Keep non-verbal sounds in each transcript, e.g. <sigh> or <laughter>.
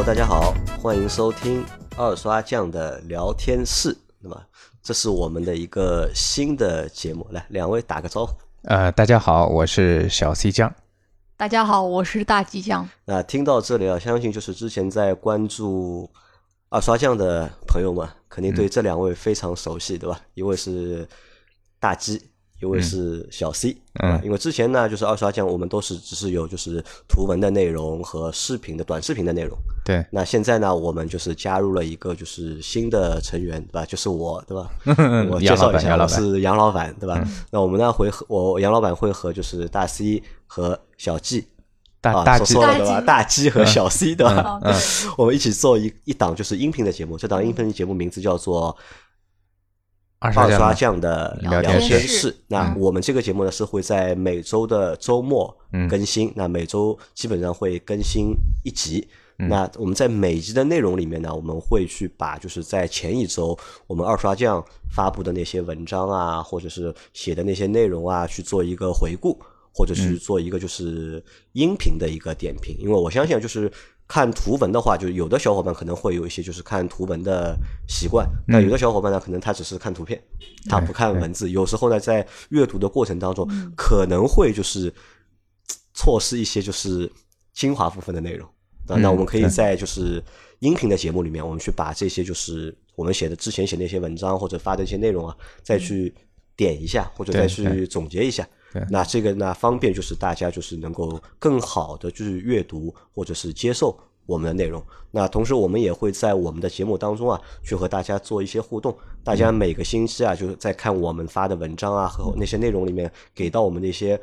Hello，大家好，欢迎收听二刷酱的聊天室。那么，这是我们的一个新的节目，来，两位打个招呼。呃，大家好，我是小 C 酱。大家好，我是大吉酱。那听到这里啊，相信就是之前在关注二刷酱的朋友们，肯定对这两位非常熟悉，对吧？一位是大鸡。一位是小 C，嗯，因为之前呢，就是二刷酱，我们都是只是有就是图文的内容和视频的短视频的内容。对。那现在呢，我们就是加入了一个就是新的成员，对吧？就是我，对吧？<laughs> 我介绍一下，我是杨老板，对吧？那我们呢会和我杨老板会和就是大 C 和小 G，大大 G 对吧？大 G 和小 C 对吧？<laughs> 我们一起做一一档就是音频的节目，这档音频节目名字叫做。二刷酱的聊天室，那我们这个节目呢是会在每周的周末更新，那每周基本上会更新一集。那我们在每集的内容里面呢，我们会去把就是在前一周我们二刷酱发布的那些文章啊，或者是写的那些内容啊，去做一个回顾，或者是做一个就是音频的一个点评。因为我相信就是。看图文的话，就有的小伙伴可能会有一些就是看图文的习惯，那有的小伙伴呢，可能他只是看图片，他不看文字。有时候呢，在阅读的过程当中，可能会就是错失一些就是精华部分的内容。那我们可以在就是音频的节目里面，我们去把这些就是我们写的之前写那些文章或者发的一些内容啊，再去点一下，或者再去总结一下。那这个呢，方便就是大家就是能够更好的就是阅读或者是接受我们的内容。那同时我们也会在我们的节目当中啊，去和大家做一些互动。大家每个星期啊，就是在看我们发的文章啊和那些内容里面给到我们的一些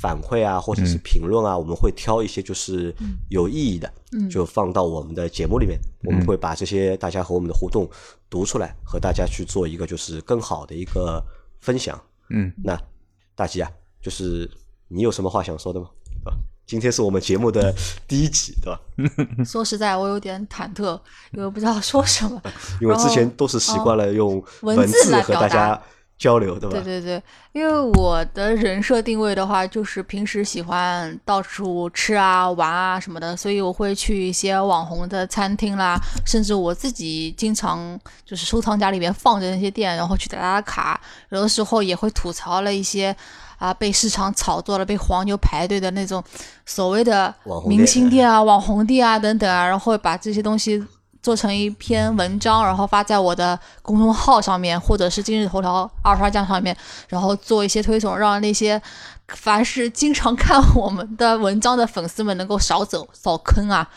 反馈啊或者是评论啊，我们会挑一些就是有意义的，就放到我们的节目里面。我们会把这些大家和我们的互动读出来，和大家去做一个就是更好的一个分享。嗯，那大吉啊。就是你有什么话想说的吗？啊，今天是我们节目的第一集，对吧？<laughs> 说实在，我有点忐忑，因为不知道说什么。<laughs> 因为之前都是习惯了用文字和大家。交流对吧？对对对，因为我的人设定位的话，就是平时喜欢到处吃啊、玩啊什么的，所以我会去一些网红的餐厅啦，甚至我自己经常就是收藏夹里面放着那些店，然后去打打卡。有的时候也会吐槽了一些啊被市场炒作了、被黄牛排队的那种所谓的明星店啊、网红店啊等等啊，然后把这些东西。做成一篇文章，然后发在我的公众号上面，或者是今日头条二刷酱上面，然后做一些推送，让那些凡是经常看我们的文章的粉丝们能够少走少坑啊。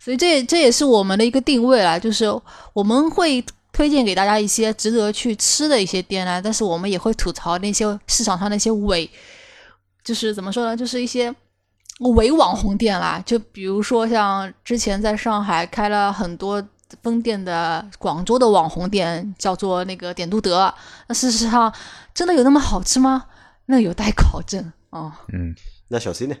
所以这这也是我们的一个定位了，就是我们会推荐给大家一些值得去吃的一些店呢，但是我们也会吐槽那些市场上那些伪，就是怎么说呢，就是一些。伪网红店啦，就比如说像之前在上海开了很多分店的广州的网红店，叫做那个点都德。那事实上真的有那么好吃吗？那有待考证啊。嗯，那小 C 呢？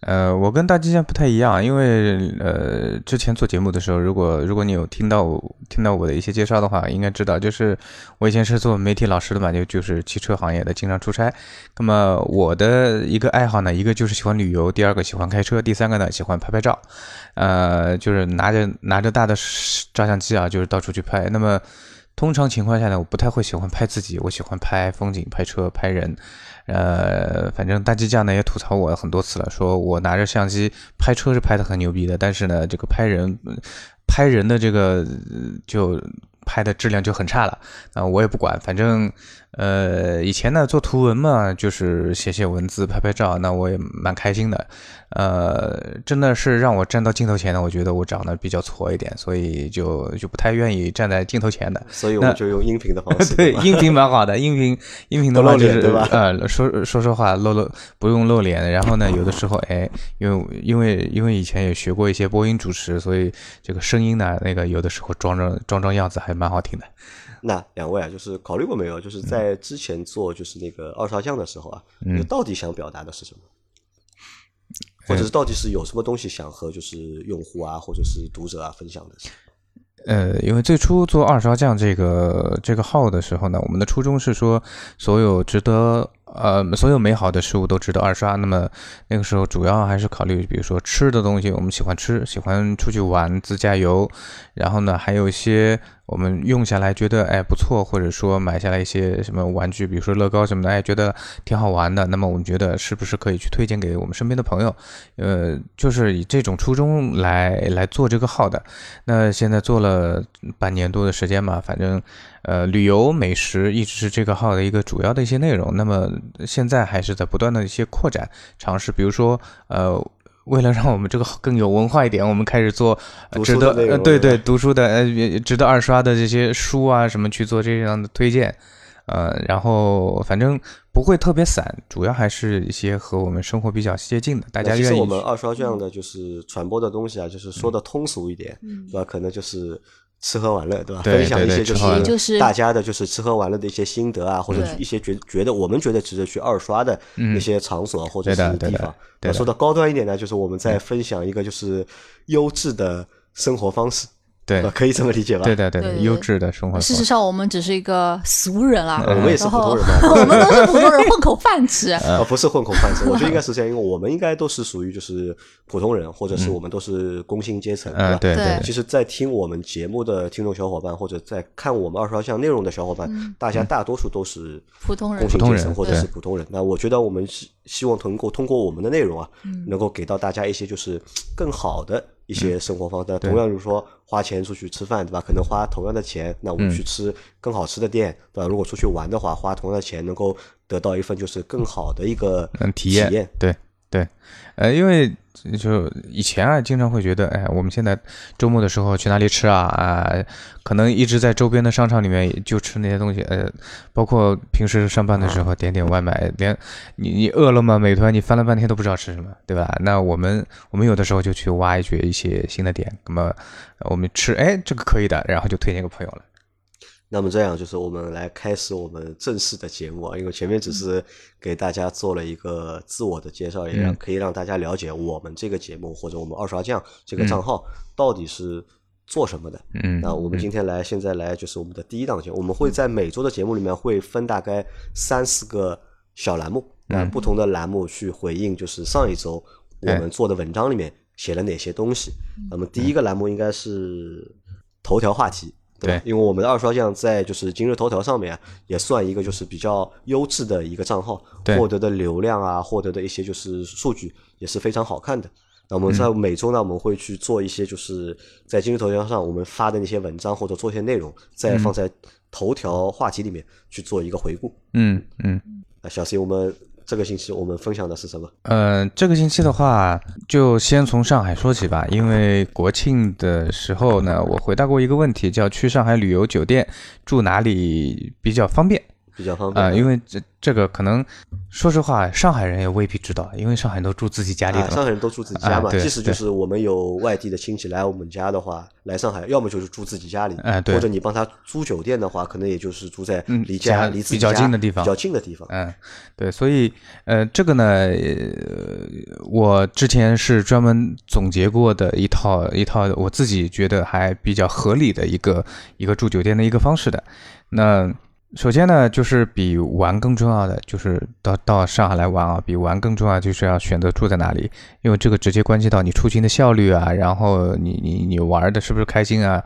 呃，我跟大吉酱不太一样，因为呃，之前做节目的时候，如果如果你有听到听到我的一些介绍的话，应该知道，就是我以前是做媒体老师的嘛，就就是汽车行业的，经常出差。那么我的一个爱好呢，一个就是喜欢旅游，第二个喜欢开车，第三个呢喜欢拍拍照，呃，就是拿着拿着大的照相机啊，就是到处去拍。那么通常情况下呢，我不太会喜欢拍自己，我喜欢拍风景、拍车、拍人。呃，反正大鸡酱呢也吐槽我很多次了，说我拿着相机拍车是拍的很牛逼的，但是呢，这个拍人，拍人的这个就拍的质量就很差了啊，我也不管，反正。呃，以前呢做图文嘛，就是写写文字、拍拍照，那我也蛮开心的。呃，真的是让我站到镜头前的，我觉得我长得比较矬一点，所以就就不太愿意站在镜头前的。所以我们就用音频的方式。<laughs> 对，音频蛮好的，音频音频的露脸对吧？呃，说说说话露露不用露脸，然后呢，有的时候哎，<laughs> 因为因为因为以前也学过一些播音主持，所以这个声音呢，那个有的时候装装装装样子还蛮好听的。那两位啊，就是考虑过没有？就是在之前做就是那个二刷酱的时候啊，你到底想表达的是什么？或者是到底是有什么东西想和就是用户啊，或者是读者啊分享的？呃，因为最初做二刷酱这个这个号的时候呢，我们的初衷是说，所有值得呃，所有美好的事物都值得二刷。那么那个时候主要还是考虑，比如说吃的东西，我们喜欢吃，喜欢出去玩，自驾游。然后呢，还有一些我们用下来觉得哎不错，或者说买下来一些什么玩具，比如说乐高什么的，哎觉得挺好玩的。那么我们觉得是不是可以去推荐给我们身边的朋友？呃，就是以这种初衷来来做这个号的。那现在做了半年多的时间嘛，反正。呃，旅游美食一直是这个号的一个主要的一些内容。那么现在还是在不断的一些扩展尝试，比如说，呃，为了让我们这个更有文化一点，我们开始做值得呃对对读书的呃值得二刷的这些书啊什么去做这样的推荐，呃，然后反正不会特别散，主要还是一些和我们生活比较接近的，大家愿意。其实我们二刷这样的就是传播的东西啊，就是说的通俗一点，对吧？可能就是。吃喝玩乐，对吧？分享一些就是大家的，就是吃喝玩乐的一些心得啊，或者一些觉觉得我们觉得值得去二刷的一些场所或者是地方。说的高端一点呢，就是我们在分享一个就是优质的生活方式。对，可以这么理解吧？对对对，优质的生活。事实上，我们只是一个俗人啊，我们也是普通人嘛，<laughs> 我们都是普通人，混口饭吃。啊，<laughs> 不是混口饭吃，<laughs> 我觉得应该是这样，因为我们应该都是属于就是普通人，或者是我们都是工薪阶层，对吧？对对。其实，在听我们节目的听众小伙伴，或者在看我们二十号项内容的小伙伴，大家大多数都是普通人、工薪阶层或者是普通人。那我觉得我们希希望通过通过我们的内容啊，能够给到大家一些就是更好的。一些生活方式，同样就是说花钱出去吃饭，对吧？可能花同样的钱，那我们去吃更好吃的店，对吧？如果出去玩的话，花同样的钱能够得到一份就是更好的一个体验，对对，呃，因为。就以前啊，经常会觉得，哎，我们现在周末的时候去哪里吃啊？啊，可能一直在周边的商场里面就吃那些东西，呃，包括平时上班的时候点点外卖，连你你饿了么、美团，你翻了半天都不知道吃什么，对吧？那我们我们有的时候就去挖掘一些新的点，那么我们吃，哎，这个可以的，然后就推荐给朋友了。那么这样就是我们来开始我们正式的节目啊，因为前面只是给大家做了一个自我的介绍，也让可以让大家了解我们这个节目或者我们二刷酱这个账号到底是做什么的。嗯，那我们今天来，现在来就是我们的第一档节目，我们会在每周的节目里面会分大概三四个小栏目，那不同的栏目去回应就是上一周我们做的文章里面写了哪些东西。那么第一个栏目应该是头条话题。对，因为我们的二刷酱在就是今日头条上面也算一个就是比较优质的一个账号，获得的流量啊，获得的一些就是数据也是非常好看的。那我们在每周呢，我们会去做一些就是在今日头条上我们发的那些文章或者做一些内容，再放在头条话题里面去做一个回顾。嗯嗯，那，小 C，我们。这个星期我们分享的是什么？呃，这个星期的话，就先从上海说起吧。因为国庆的时候呢，我回答过一个问题，叫去上海旅游酒店住哪里比较方便？比较方便啊，因为这这个可能，说实话，上海人也未必知道，因为上海人都住自己家里的。上海人都住自己家嘛，即使就是我们有外地的亲戚来我们家的话，来上海要么就是住自己家里，哎，对，或者你帮他租酒店的话，可能也就是住在离家离自己比较近的地方，比较近的地方。嗯，对，所以呃，这个呢，我之前是专门总结过的一套一套，我自己觉得还比较合理的一个一个住酒店的一个方式的，那。首先呢，就是比玩更重要的，就是到到上海来玩啊，比玩更重要，就是要选择住在哪里，因为这个直接关系到你出行的效率啊，然后你你你玩的是不是开心啊，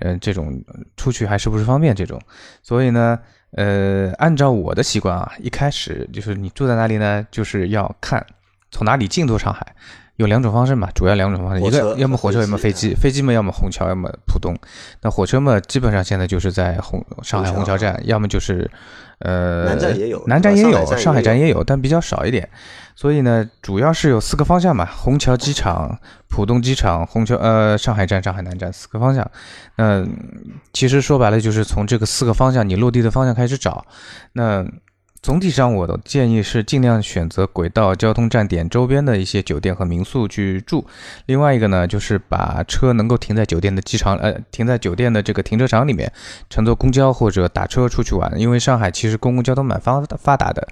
嗯，这种出去还是不是方便这种，所以呢，呃，按照我的习惯啊，一开始就是你住在哪里呢，就是要看从哪里进入上海。有两种方式嘛，主要两种方式，一个要么火车，要么飞机。飞机嘛，要么虹桥，要么浦东。那火车嘛，基本上现在就是在虹上海虹桥站，要么就是呃南站也有，南站也有，上海站也有，但比较少一点。所以呢，主要是有四个方向嘛，虹桥机场、浦东机场、虹桥呃上海站、上海南站四个方向。那其实说白了，就是从这个四个方向你落地的方向开始找。那总体上，我的建议是尽量选择轨道交通站点周边的一些酒店和民宿去住。另外一个呢，就是把车能够停在酒店的机场，呃，停在酒店的这个停车场里面，乘坐公交或者打车出去玩。因为上海其实公共交通蛮发发达的，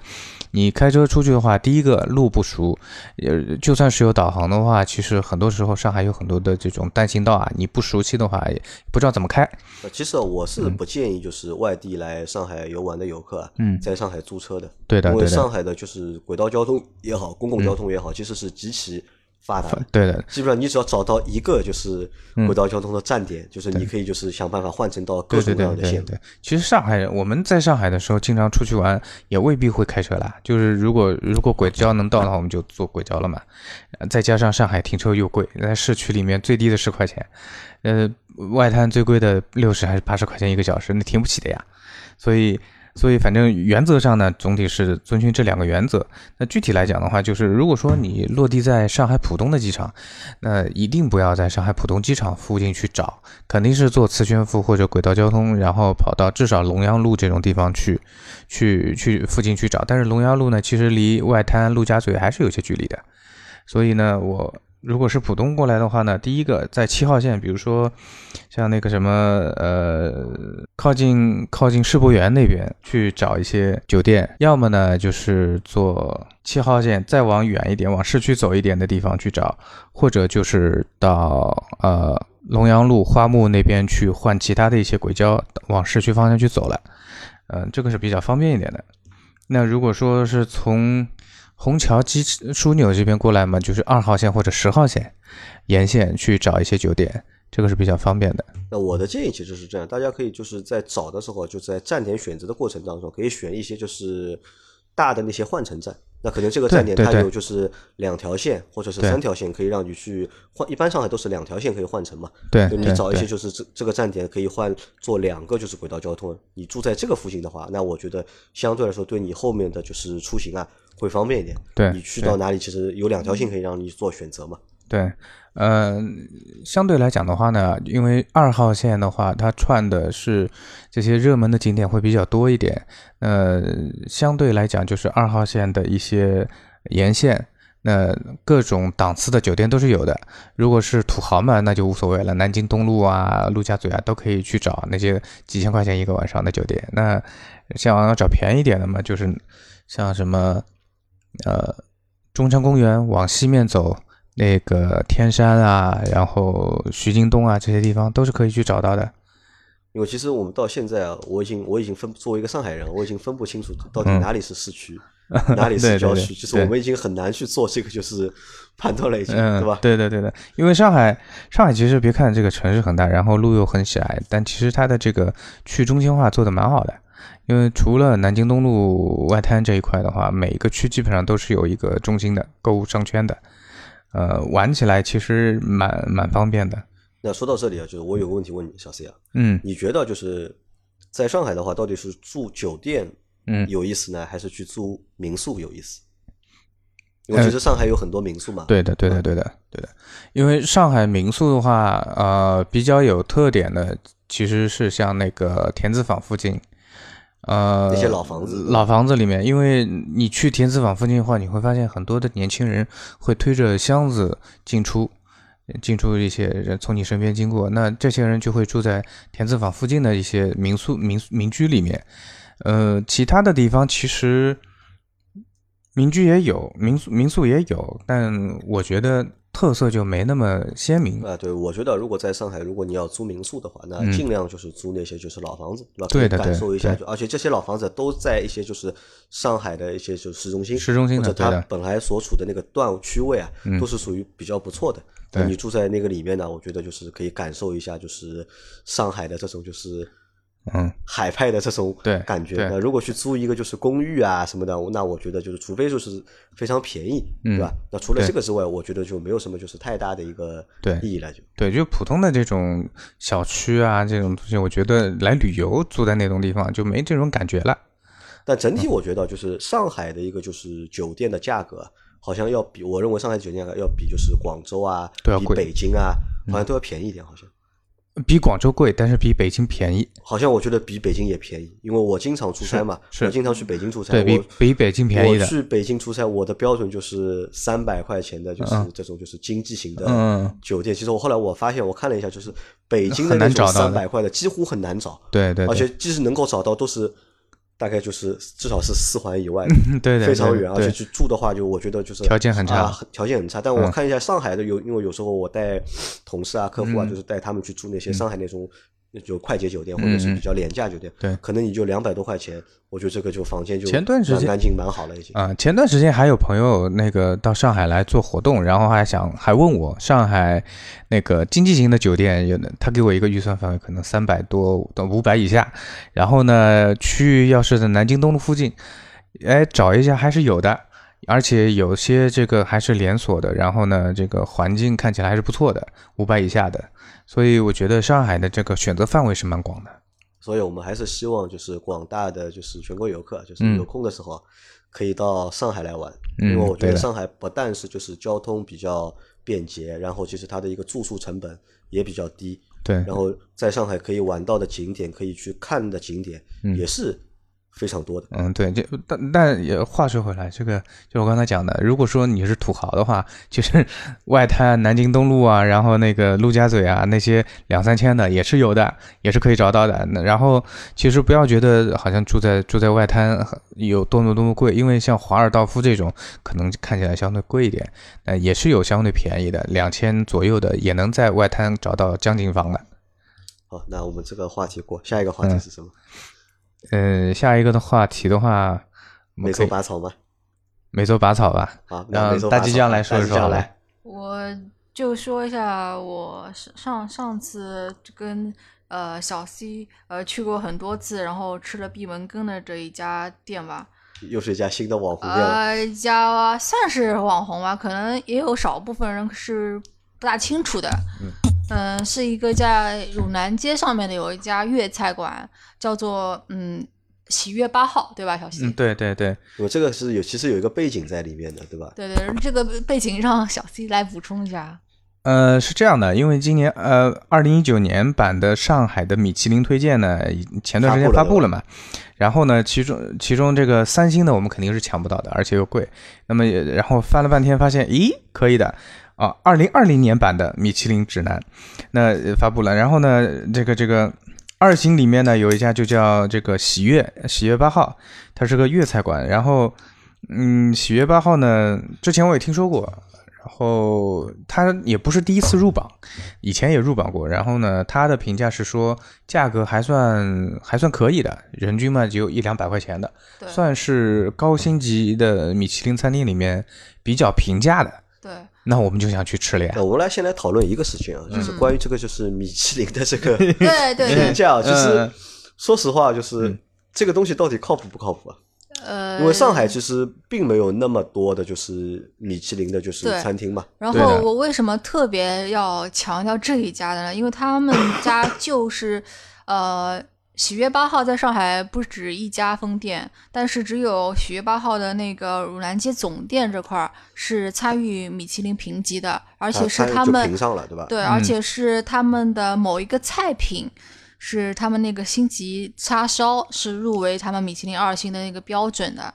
你开车出去的话，第一个路不熟，呃，就算是有导航的话，其实很多时候上海有很多的这种单行道啊，你不熟悉的话，也不知道怎么开。其实我是不建议就是外地来上海游玩的游客，嗯，在上海租车的。对的，因为上海的就是轨道交通也好，公共交通也好，其实是极其。发达，对的，基本上你只要找到一个就是轨道交通的站点，就是你可以就是想办法换乘到各种各样的线。对，其实上海我们在上海的时候，经常出去玩，也未必会开车啦。就是如果如果轨交能到的话，我们就坐轨交了嘛。再加上上海停车又贵，在市区里面最低的十块钱，呃，外滩最贵的六十还是八十块钱一个小时，那停不起的呀。所以。所以，反正原则上呢，总体是遵循这两个原则。那具体来讲的话，就是如果说你落地在上海浦东的机场，那一定不要在上海浦东机场附近去找，肯定是坐磁悬浮或者轨道交通，然后跑到至少龙阳路这种地方去，去去附近去找。但是龙阳路呢，其实离外滩陆家嘴还是有些距离的。所以呢，我。如果是浦东过来的话呢，第一个在七号线，比如说像那个什么呃，靠近靠近世博园那边去找一些酒店，要么呢就是坐七号线再往远一点，往市区走一点的地方去找，或者就是到呃龙阳路花木那边去换其他的一些轨交，往市区方向去走了，嗯，这个是比较方便一点的。那如果说是从虹桥机枢纽这边过来嘛，就是二号线或者十号线沿线去找一些酒店，这个是比较方便的。那我的建议其实是这样，大家可以就是在找的时候，就在站点选择的过程当中，可以选一些就是大的那些换乘站。那可能这个站点它有就是两条线或者是三条线，可以让你去换。一般上海都是两条线可以换乘嘛。对，你找一些就是这这个站点可以换做两个就是轨道交通。你住在这个附近的话，那我觉得相对来说对你后面的就是出行啊会方便一点。对，你去到哪里其实有两条线可以让你做选择嘛。对，呃，相对来讲的话呢，因为二号线的话，它串的是这些热门的景点会比较多一点。呃，相对来讲，就是二号线的一些沿线，那各种档次的酒店都是有的。如果是土豪嘛，那就无所谓了，南京东路啊、陆家嘴啊，都可以去找那些几千块钱一个晚上的酒店。那像要找便宜点的嘛，就是像什么呃中山公园往西面走。那个天山啊，然后徐泾东啊，这些地方都是可以去找到的。因为其实我们到现在啊，我已经我已经分作为一个上海人，我已经分不清楚到底哪里是市区，<laughs> 哪里是郊区。就是我们已经很难去做这个就是判断了，已经对吧？对对对的。因为上海上海其实别看这个城市很大，然后路又很狭，但其实它的这个去中心化做的蛮好的。因为除了南京东路外滩这一块的话，每一个区基本上都是有一个中心的购物商圈的。呃，玩起来其实蛮蛮方便的。那说到这里啊，就是我有个问题问你，小 C 啊，嗯，你觉得就是在上海的话，到底是住酒店嗯有意思呢，还是去租民宿有意思？因为其实上海有很多民宿嘛。对的，对的，对的，对的。因为上海民宿的话，呃，比较有特点的其实是像那个田子坊附近。呃，那些老房子，老房子里面，因为你去田子坊附近的话，你会发现很多的年轻人会推着箱子进出，进出一些人从你身边经过，那这些人就会住在田子坊附近的一些民宿、民民居里面。呃，其他的地方其实民居也有，民宿民宿也有，但我觉得。特色就没那么鲜明啊！对，我觉得如果在上海，如果你要租民宿的话，那尽量就是租那些就是老房子，对吧？对的，感受一下。就而且这些老房子都在一些就是上海的一些就市中心，市中心或者它本来所处的那个段区位啊，都是属于比较不错的。你住在那个里面呢，我觉得就是可以感受一下，就是上海的这种就是。嗯，海派的这种感觉。那如果去租一个就是公寓啊什么的，那我觉得就是除非就是非常便宜，嗯对吧？那除了这个之外，我觉得就没有什么就是太大的一个意义了。就对，就普通的这种小区啊这种东西，我觉得来旅游住在那种地方就没这种感觉了。但整体我觉得就是上海的一个就是酒店的价格，好像要比我认为上海酒店要比就是广州啊、比北京啊，好像都要便宜一点，好像。比广州贵，但是比北京便宜。好像我觉得比北京也便宜，因为我经常出差嘛，我经常去北京出差。对比比北京便宜的。我去北京出差，我的标准就是三百块钱的，就是这种就是经济型的酒店。其实我后来我发现，我看了一下，就是北京的那种三百块的几乎很难找。对对。而且即使能够找到，都是大概就是至少是四环以外，对非常远，而且去住的话，就我觉得就是条件很差啊条件很差。但我嗯。看一下上海的有，因为有时候我带同事啊、客户啊，嗯。就是带他们去住那些上海那种就快捷酒店或者是比较廉价酒店，对可能你就两百多块钱，我觉得这个就房间就前段时间蛮干净蛮好了已经。啊、前段时间还有朋友那个到上海来做活动，然后还想还问我上海那个经济型的酒店有的，他给我一个预算范围，可能三百多到五百以下。然后呢，去要是在南京东路附近，哎，找一下还是有的，而且有些这个还是连锁的。然后呢，这个环境看起来还是不错的，五百以下的。所以我觉得上海的这个选择范围是蛮广的。所以我们还是希望就是广大的就是全国游客，就是嗯。有空的时候可以到上海来玩，嗯因为我觉得上海不但是就是交通比较便捷，然后其实它的一个住宿成本也比较低，对，然后在上海可以玩到的景点，可以去看的景点嗯。也是非常多的。嗯，对，这但但也话说回来，这个就我刚才讲的，如果说你是土豪的话，就是 <laughs> 外滩、南京东路啊，然后那个陆家嘴啊，那些两三千的也是有的，也是可以找到的。那然后其实不要觉得好像住在住在外滩有多么多么贵，因为像华尔道夫这种可能看起来相对贵一点，呃，也是有相对便宜的，两千左右的也能在外滩找到江景房的。好，那我们这个话题过，下一个话题嗯是什么？嗯，下一个的话题的话，我美洲拔草吗？美洲拔草吧。好，那大吉将来说一说。我就说一下，我上上上次跟呃小 C 呃去过很多次，然后吃了闭门羹的这一家店吧。又是一家新的网红店了。呃，一家算是网红吧，可能也有少部分人是不大清楚的。嗯、<laughs> 是一个在汝南街上面的有一家粤菜馆，叫做嗯喜悦八号，对吧，小西？嗯，对对对，我这个是有其实有一个背景在里面的，对吧？对对，这个背景让小 C 来补充一下。呃，是这样的，因为今年呃，二零一九年版的上海的米其林推荐呢，前段时间发布了发布了嘛。然后呢，其中其中这个三星的我们肯定是抢不到的，而且又贵。那么也然后翻了半天，发现咦，可以的啊，二零二零年版的米其林指南，那呃发布了。然后呢，这个这个二星里面呢有一家就叫这个喜悦喜悦八号，它是个粤菜馆。然后嗯，喜悦八号呢，之前我也听说过。然后它也不是第一次入榜，以前也入榜过。然后呢，它的评价是说价格还算还算可以的，人均嘛只有一两百块钱的，对算是高星级的米其林餐厅里面比较平价的。对，那我们就想去吃了呀。我们来先来讨论一个事情啊，就是嗯关于这个就是米其林的这个对对 <laughs> 对评，价啊，其实嗯说实话，就是这个东西到底靠谱不靠谱啊？呃，因为上海其实并没有那么多的就是米其林的就是餐厅嘛，然后我为什么特别要强调这一家的呢？因为他们家就是，呃，喜悦八号在上海不止一家分店，但是只有喜悦八号的那个汝南街总店这块儿是参与米其林评级的，而且是他们评上了，对吧？对，而且是他们的某一个菜品，是他们那个星级叉烧是入围他们米其林二星的那个标准的。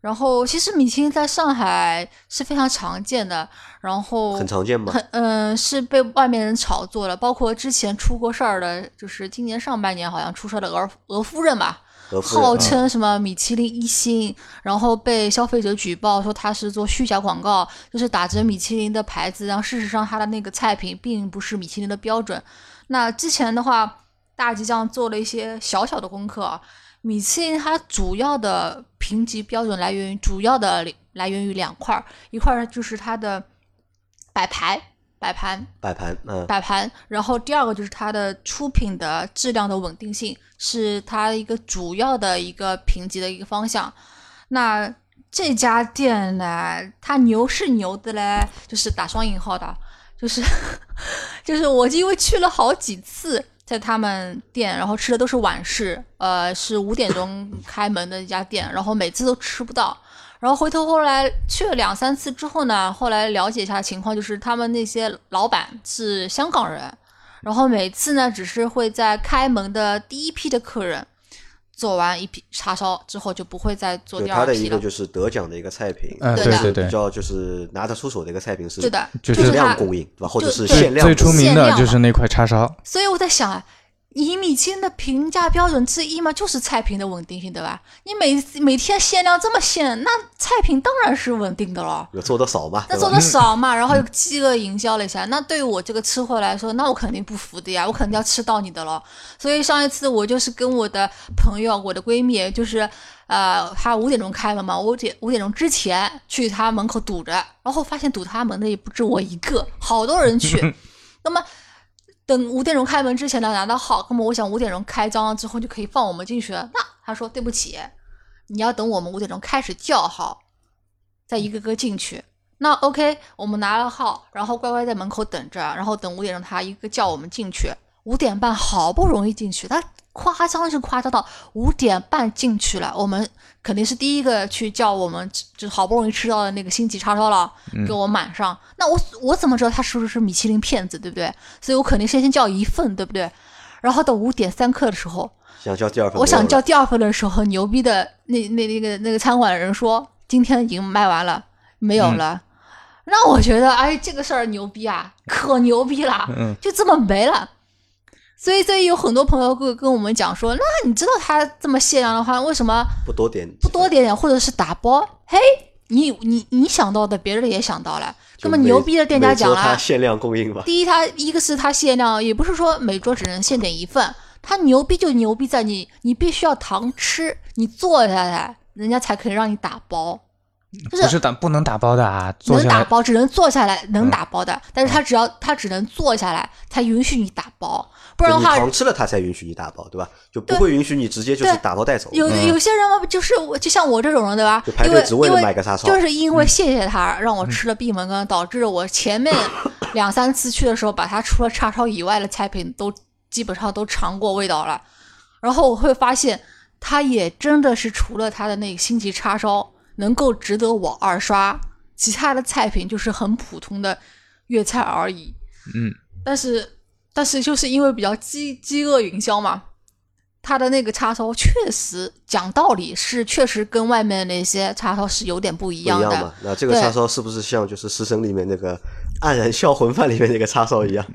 然后其实米其林在上海是非常常见的，然后很常见吧。很嗯、是被外面人炒作了，包括之前出过事儿的，就是今年上半年好像出事儿的俄俄夫人吧，号称什么米其林一星，然后被消费者举报说他是做虚假广告，就是打着米其林的牌子，然后事实上他的那个菜品并不是米其林的标准。那之前的话，大吉酱做了一些小小的功课啊，米其林它主要的评级标准来源于主要的来源于两块儿，一块儿就是它的摆盘。摆盘，摆盘，嗯，摆盘，然后第二个就是它的出品的质量的稳定性，是它一个主要的一个评级的一个方向。那这家店呢，它牛是牛的嘞，就是打双引号的，就是 <laughs> 就是我因为去了好几次，在他们店，然后吃的都是晚市，呃，是五点钟开门的一家店，然后每次都吃不到。然后回头后来去了两三次之后呢，后来了解一下情况，就是他们那些老板是香港人，然后每次呢只是会在开门的第一批的客人做完一批叉烧之后，就不会再做第二批了。一个就是得奖的一个菜品，嗯对的就是对对比较就是拿得出手的一个菜品是，对的，就就是是它。量供应，对吧？或者是限量最出名限量的的就是那块叉烧。所以我在想啊，以米其林的评价标准之一嘛，就是菜品的稳定性，对吧？你每每天限量这么限，那菜品当然是稳定的了。有做的少嘛？那做的少嘛，然后又饥饿营销了一下，那对于我这个吃货来说，那我肯定不服的呀，我肯定要吃到你的了。所以上一次我就是跟我的朋友，我的闺蜜，就是呃，她五点钟开门嘛，五点五点钟之前去她门口堵着，然后发现堵她门的也不止我一个，好多人去。<laughs> 那么。等五点钟开门之前呢拿到号，那么我想五点钟开张之后就可以放我们进去了。那他说对不起，你要等我们五点钟开始叫号，再一个个进去。那 OK，我们拿了号，然后乖乖在门口等着，然后等五点钟他一个叫我们进去。五点半好不容易进去，他夸张是夸张到五点半进去了，我们肯定是第一个去叫我们，就好不容易吃到的那个星级叉烧了，给我满上。那我我怎么知道他是不是米其林骗子，对不对？所以我肯定先先叫一份，对不对？然后到五点三刻的时候，想叫第二份，我想叫第二份的时候，牛逼的那那那个那个餐馆的人说今天已经卖完了，没有了。那我觉得，哎，这个事儿牛逼啊，可牛逼了，就这么没了。所以，所以有很多朋友会跟我们讲说，那你知道他这么限量的话，为什么不多点？不多点点，或者是打包？嘿，你你你想到的，别人也想到了。那么牛逼的店家讲了，限量供应吧。第一，他一个是他限量，也不是说每桌只能限点一份。他牛逼就牛逼在你，你必须要堂吃，你坐下来，人家才可以让你打包。不是。打不能打包的啊，能打包只能坐下来能打包的，但是他只要他只能坐下来才允许你打包，不然的话你吃了他才允许你打包，对吧？就不会允许你直接就是打包带走。有有些人嘛，就是我就像我这种人，对吧？排队只为了买个叉烧，就是因为谢谢他让我吃了闭门羹，导致我前面两三次去的时候，把他除了叉烧以外的菜品都基本上都尝过味道了，然后我会发现他也真的是除了他的那个星级叉烧。能够值得我二刷，其他的菜品就是很普通的粤菜而已。嗯，但是但是就是因为比较饥饥饿营销嘛，他的那个叉烧确实讲道理是确实跟外面那些叉烧是有点不一样的。那这个叉烧是不是像就是《食神》里面那个黯然销魂饭里面那个叉烧一样？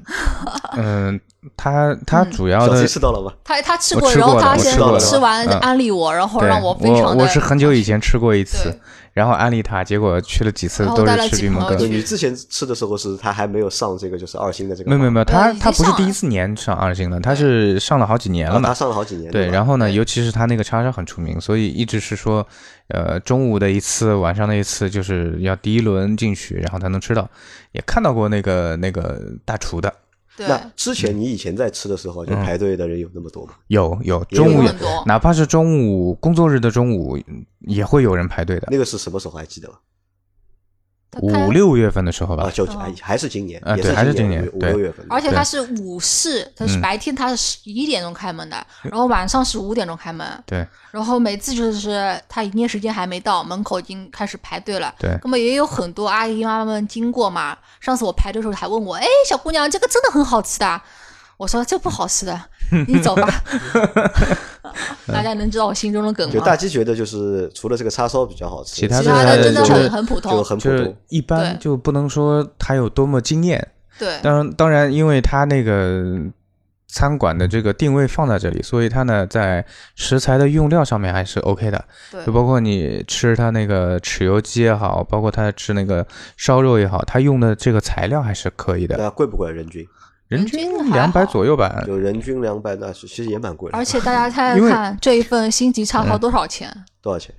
嗯。他他主要的吃到了吗？他他吃过，然后他先吃完安利我，然后让我非常的。我我是很久以前吃过一次，然后安利他，结果去了几次都是吃闭门羹。你之前吃的时候是他还没有上这个就是二星的这个？没有没有没有，他他不是第一次年上二星的，他是上了好几年了嘛。他上了好几年。对，然后呢，尤其是他那个叉烧很出名，所以一直是说，呃，中午的一次，晚上的一次，就是要第一轮进去，然后才能吃到。也看到过那个那个大厨的。那之前你以前在吃的时候，就排队的人有那么多吗？有有，中午哪怕是中午工作日的中午，也会有人排队的。那个是什么时候还记得吗？五六月份的时候吧，就还还是今年啊，对，还是今年五六月份。而且它是午市，它是白天它是十一点钟开门的，然后晚上是五点钟开门。对。然后每次就是它营业时间还没到，门口已经开始排队了。对。那么也有很多阿姨妈妈们经过嘛。上次我排队的时候还问我：“哎，小姑娘，这个真的很好吃的。”我说：“这不好吃的，你走吧。<laughs> ”大家能知道我心中的梗吗？就大鸡觉得就是除了这个叉烧比较好吃，其他的真的很很普通，就很普通，一般，就不能说它有多么惊艳。对，当然当然，因为它那个餐馆的这个定位放在这里，所以它呢在食材的用料上面还是 OK 的。对，就包括你吃它那个豉油鸡也好，包括它吃那个烧肉也好，它用的这个材料还是可以的。那贵不贵？人均？人均两百左右吧，就人均两百，那是其实也蛮贵的。而且大家猜猜看，这一份星级叉烧多少钱？多少钱？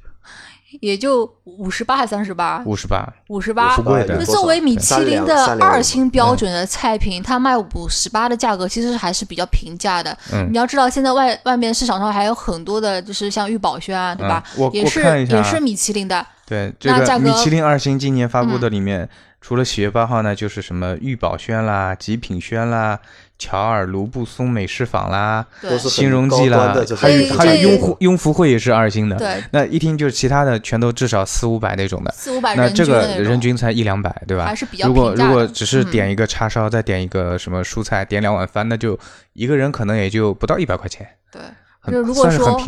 也就五十八还是三十八？五十八，五十八。那作为米其林的二星标准的菜品，它卖五十八的价格，其实还是比较平价的。嗯，你要知道，现在外外面市场上还有很多的，就是像玉宝轩啊，对吧？也是也是米其林的。对，这个米其林二星今年发布的里面。除了喜悦八号呢，就是什么玉宝轩啦、极品轩啦、乔尔卢布松美食坊啦、新荣记啦，还有还有雍福雍福会也是二星的。对，那一听就是其他的全都至少四五百那种的。四五百，那这个人均才一两百，对吧？还是比较如果如果只是点一个叉烧，再点一个什么蔬菜，点两碗饭，那就一个人可能也就不到一百块钱。对。就如果说。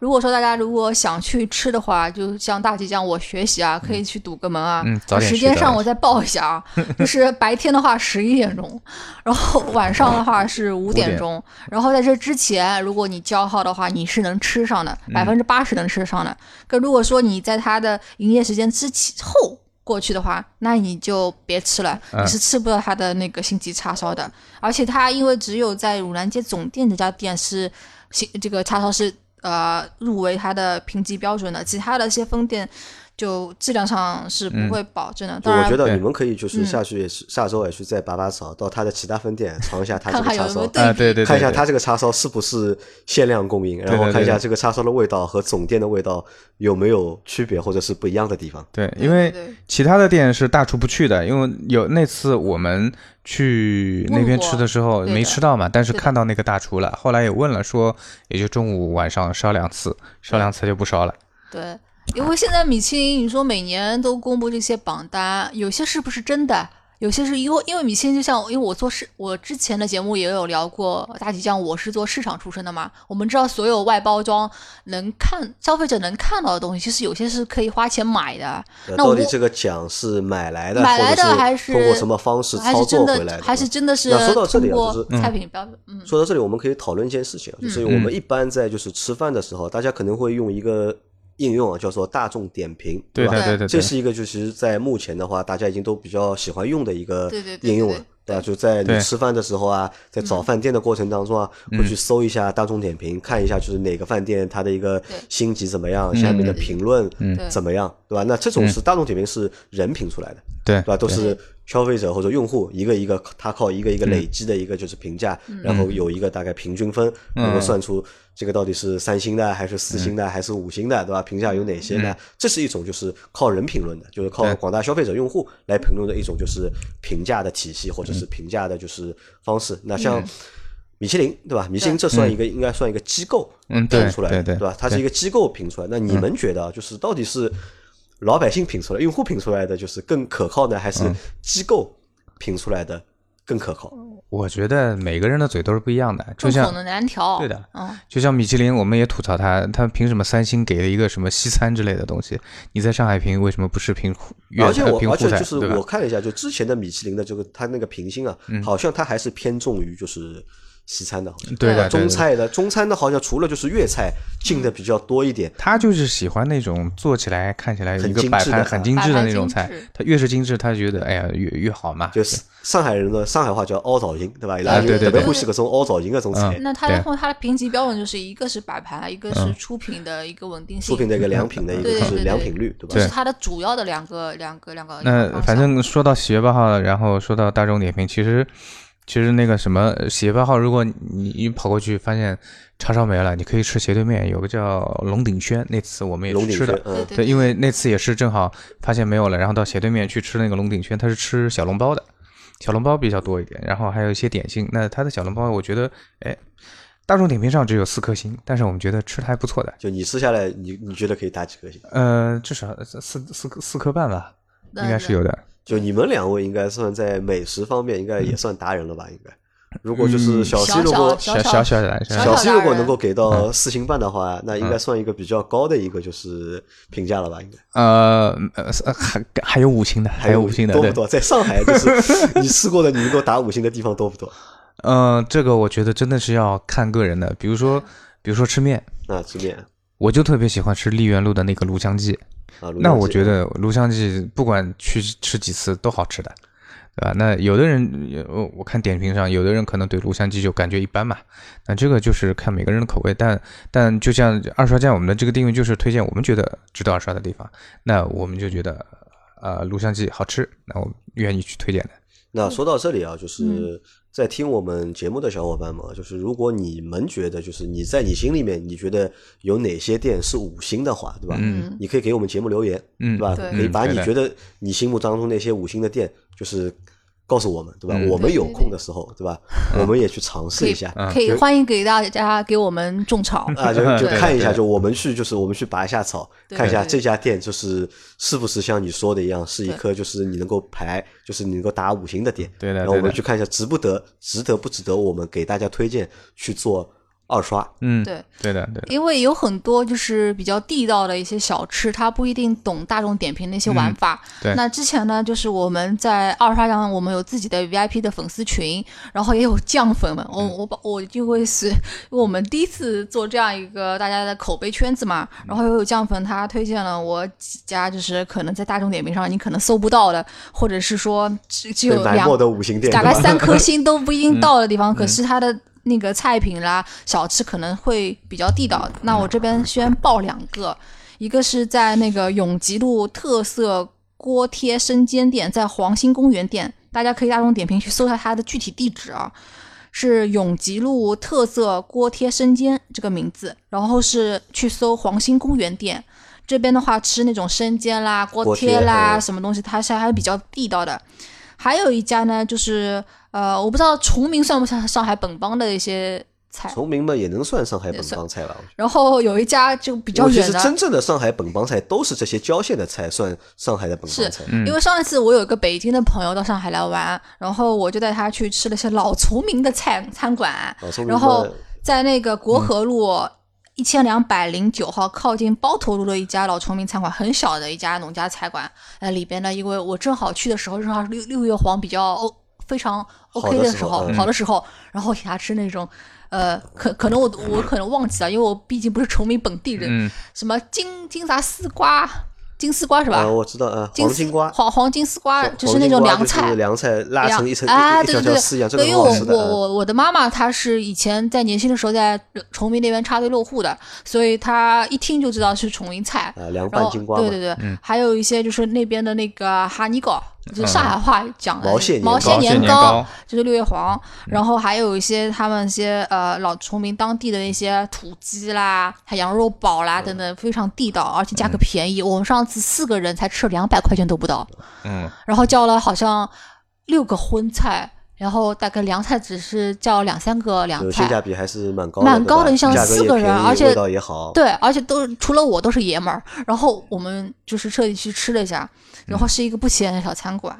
如果说大家如果想去吃的话，就像大吉酱我学习啊，可以去堵个门啊。嗯，早点时间上我再报一下啊，<laughs> 就是白天的话十一点钟，然后晚上的话是五点钟。然后在这之前，如果你叫号的话，你是能吃上的，百分之八十能吃上的。可如果说你在他的营业时间之前后。过去的话，那你就别吃了，你是吃不到他的那个星级叉烧的。而且他因为只有在汝南街总店这家店是星这个叉烧是呃入围它的评级标准的，其他的一些分店。就质量上是不会保证的。我觉得你们可以就是下去也是下周也去再拔拔草，到他的其他分店尝一下他这个叉烧，对对，看一下他这个叉烧是不是限量供应，然后看一下这个叉烧的味道和总店的味道有没有区别或者是不一样的地方。对，因为其他的店是大厨不去的，因为有那次我们去那边吃的时候没吃到嘛，但是看到那个大厨了，后来也问了，说也就中午晚上烧两次，烧两次就不烧了。对。因为现在米其林，你说每年都公布这些榜单，有些是不是真的？有些是因为因为米其林就像，因为我做市，我之前的节目也有聊过大吉酱，我是做市场出身的嘛。我们知道所有外包装能看消费者能看到的东西，其实有些是可以花钱买的。那到底这个奖是买来的，买来的还是通过什么方式操作回来的？还是真的是？那说到这里啊，就是菜品标准。嗯，说到这里，我们可以讨论一件事情，就是我们一般在就是吃饭的时候，大家可能会用一个。应用啊，叫做大众点评，对吧？对对对，这是一个就是在目前的话，大家已经都比较喜欢用的一个应用了，对吧？就在你吃饭的时候啊，在找饭店的过程当中啊，会去搜一下大众点评，看一下就是哪个饭店它的一个星级怎么样，下面的评论怎么样，对吧？那这种是大众点评是人评出来的，对，对吧？都是。消费者或者用户一个一个，他靠一个一个累积的一个就是评价，然后有一个大概平均分，能够算出这个到底是三星的还是四星的还是五星的，对吧？评价有哪些呢？这是一种就是靠人评论的，就是靠广大消费者用户来评论的一种就是评价的体系或者是评价的就是方式。那像米其林，对吧？米其林这算一个应该算一个机构评出来的，对吧？它是一个机构评出来。那你们觉得就是到底是？老百姓评出来，用户评出来的就是更可靠呢，还是机构评出来的更可靠？我觉得每个人的嘴都是不一样的，就像难调。对的，嗯，就像米其林，我们也吐槽他，他凭什么三星给了一个什么西餐之类的东西？你在上海评为什么不是评粤而且我而且就是我看了一下，就之前的米其林的这个他那个评星啊，好像他还是偏重于就是。西餐的，好像对的，中菜的，中餐的好像除了就是粤菜进的比较多一点。他就是喜欢那种做起来看起来一个摆盘很精致的那种菜，他越是精致，他觉得哎呀越越好嘛。就是上海人的上海话叫凹造型，对吧？啊，对对对，会是个种凹造型的这种菜。那他然后他的评级标准就是一个是摆盘，一个是出品的一个稳定性，出品的一个良品的一个是良品率，对吧？这是它的主要的两个两个两个。那反正说到喜悦八号，然后说到大众点评，其实。其实那个什么喜八号，如果你你跑过去发现叉烧没了，你可以吃斜对面有个叫龙鼎轩，那次我们也去吃的，对，因为那次也是正好发现没有了，然后到斜对面去吃那个龙鼎轩，他是吃小笼包的，小笼包比较多一点，然后还有一些点心。那他的小笼包，我觉得，哎，大众点评上只有四颗星，但是我们觉得吃的还不错的。就你吃下来，你你觉得可以打几颗星？呃，至少四四颗四颗半吧，应该是有的。就你们两位应该算在美食方面应该也算达人了吧？应该，如果就是小西如果小小小小西如果能够给到四星半的话，那应该算一个比较高的一个就是评价了吧？应该呃呃还还有五星的，还有五星的多不多？在上海就是 <laughs> 你吃过的，你能够打五星的地方多不多？嗯，这个我觉得真的是要看个人的。比如说，比如说吃面啊，吃面，我就特别喜欢吃丽园路的那个卤香鸡。那我觉得卤香鸡不管去吃几次都好吃的，对吧？那有的人，我我看点评上，有的人可能对卤香鸡就感觉一般嘛。那这个就是看每个人的口味，但但就像二刷酱，我们的这个定位就是推荐我们觉得值得二刷的地方，那我们就觉得，呃，卤香鸡好吃，那我们愿意去推荐的。那说到这里啊，就是在听我们节目的小伙伴们，就是如果你们觉得，就是你在你心里面，你觉得有哪些店是五星的话，对吧？嗯，你可以给我们节目留言，嗯，对吧？可以把你觉得你心目当中那些五星的店，就是。告诉我们，对吧？我们有空的时候，对吧？我们也去尝试一下，可以欢迎给大家给我们种草啊，就 <laughs> 就看一下，就我们去，就是我们去拔一下草，看一下这家店就是是不是像你说的一样，是一颗就是你能够排，就是你能够打五星的店。对的。然后我们去看一下值不得，值得不值得我们给大家推荐去做二刷，嗯，对。对的，对的，因为有很多就是比较地道的一些小吃，他不一定懂大众点评的一些玩法。嗯对。那之前呢，就是我们在二刷上，我们有自己的 VIP 的粉丝群，然后也有酱粉们。我嗯。我把我就会是因为我们第一次做这样一个大家的口碑圈子嘛，然后又有酱粉他推荐了我几家，就是可能在大众点评上你可能搜不到的，或者是说只只有两被埋没的五星店，大概三颗星都不一定到的地嗯方，可是它的那个菜品啦、小吃可能会比较地道。那我这边先报两个，一个是在那个永吉路特色锅贴生煎店，在黄兴公园店，大家可以大众点评去搜一下它的具体地址啊。是永吉路特色锅贴生煎这个名字，然后是去搜黄兴公园店这边的话，吃那种生煎啦、锅锅贴贴啦嗯什么东西，它是还比较地道的。还有一家呢，就是呃，我不知道崇明算不算上海本帮的一些菜，崇明嘛也能算上海本帮菜吧。然后有一家就比较我其实远的，真正的上海本帮菜都是这些郊县的菜，算上海的本帮菜。嗯因为上一次我有一个北京的朋友到上海来玩，然后我就带他去吃了些老崇明的菜餐馆，然后在那个国嗯河路一千两百零九号靠近包头路的一家老崇明餐馆，很小的一家农家菜馆。呃，里边呢，因为我正好去的时候正好是六六月黄比较哦非常 OK 的的时候，好的时候，然后给他吃那种。呃，可可能我我可能忘记了，因为我毕竟不是崇明本地人。嗯什么金金啥丝瓜，金丝瓜是吧？啊，我知道啊，金丝黄金瓜，黄黄金丝瓜就是那种凉菜，凉菜拉成一层啊，一一条对对对条丝一样，这个对，因为我我我我的妈妈她是以前在年轻的时候在崇明那边插队落户的，所以她一听就知道是崇明菜。啊，凉然后拌金瓜嘛。对，对对，还有一些就是那边的那个哈尼糕，就是上海话讲的毛蟹年糕毛蟹毛蟹年糕。糕，就是六月黄，然后还有一些他们一些呃老崇明当地的那些土鸡啦、还羊肉煲啦等等，非常地道，而且价格便宜。我们上次四个人才吃了两百块钱都不到，嗯，然后叫了好像六个荤菜，然后大概凉菜只是叫两三个凉菜性价菜。比还是蛮高的，蛮高的你想价格也四个人而且味道也好。对，而且都除了我都是爷们儿，然后我们就是彻底去吃了一下，然后是一个不起眼的小餐馆，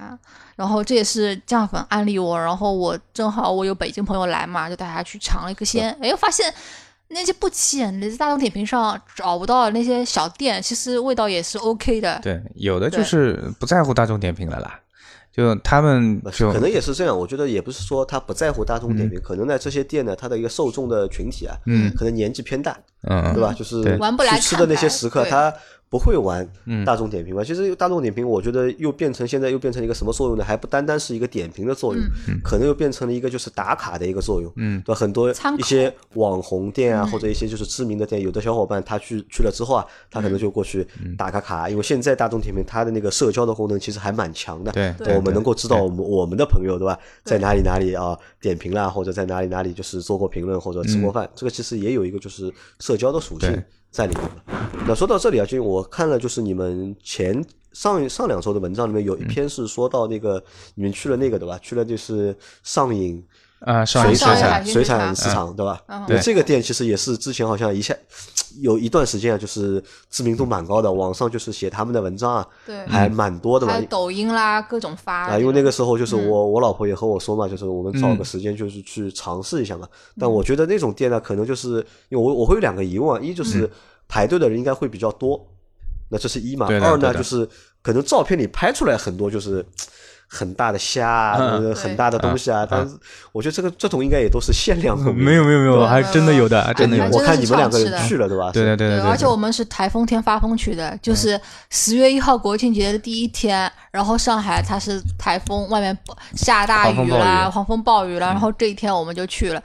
然后这也是酱粉安利我，然后我正好我有北京朋友来嘛，就带他去尝了一个鲜，哎，发现那些不起眼的，在大众点评上找不到那些小店，其实味道也是 OK 的。对，有的就是不在乎大众点评了啦，就他们就可能也是这样，我觉得也不是说他不在乎大众点评，可能呢这些店呢，它的一个受众的群体啊，嗯。可能年纪偏大，嗯。对吧？就是玩不来去吃的那些食客，他不会玩嗯。大众点评嘛。其实大众点评，我觉得又变成现在又变成一个什么作用呢？还不单单是一个点评的作用，可能又变成了一个就是打卡的一个作用。嗯。对吧，很多一些网红店啊，嗯。或者一些就是知名的店，有的小伙伴他去去了之后啊，他可能就过去嗯。打个卡，因为现在大众点评它的那个社交的功能其实还蛮强的。对对。我们能够知道我们我们的朋友对吧，在哪里哪里啊点评啦，或者在哪里哪里就是做过评论或者吃过饭，这个其实也有一个就是社交的属性对在里面了。那说到这里啊，就我看了就是你们前上上两周的文章里面有一篇是说到那个你们去了那个对吧？去了就是上瘾啊，上水一上海产水产市场对吧？对这个店其实也是之前好像一下有一段时间啊，就是知名度蛮高的，网上就是写他们的文章啊，对，还蛮多的嘛。抖音啦，各种发啊，因为那个时候嗯就是我、我老婆也和我说嘛，就是我们找个时间就是去尝试一下嘛。但我觉得那种店呢，可能就是因为我我会有两个疑问啊，一就是排队的人应该会比较多，那这是一嘛。二呢就是可能照片里拍出来很多就是很大的虾啊，很大的东西啊，嗯但是我觉得这个这种应该也都是限量供应。<laughs> 没有没有没有，对还真的有的，真的有。我看你们两个人去了对吧？对对对对，而且我们是台风天发疯去的，就是十月一号国庆节的第一天，然后上海它是台风，外面下大雨啦，狂风暴雨啦，然后这一天我们就去了，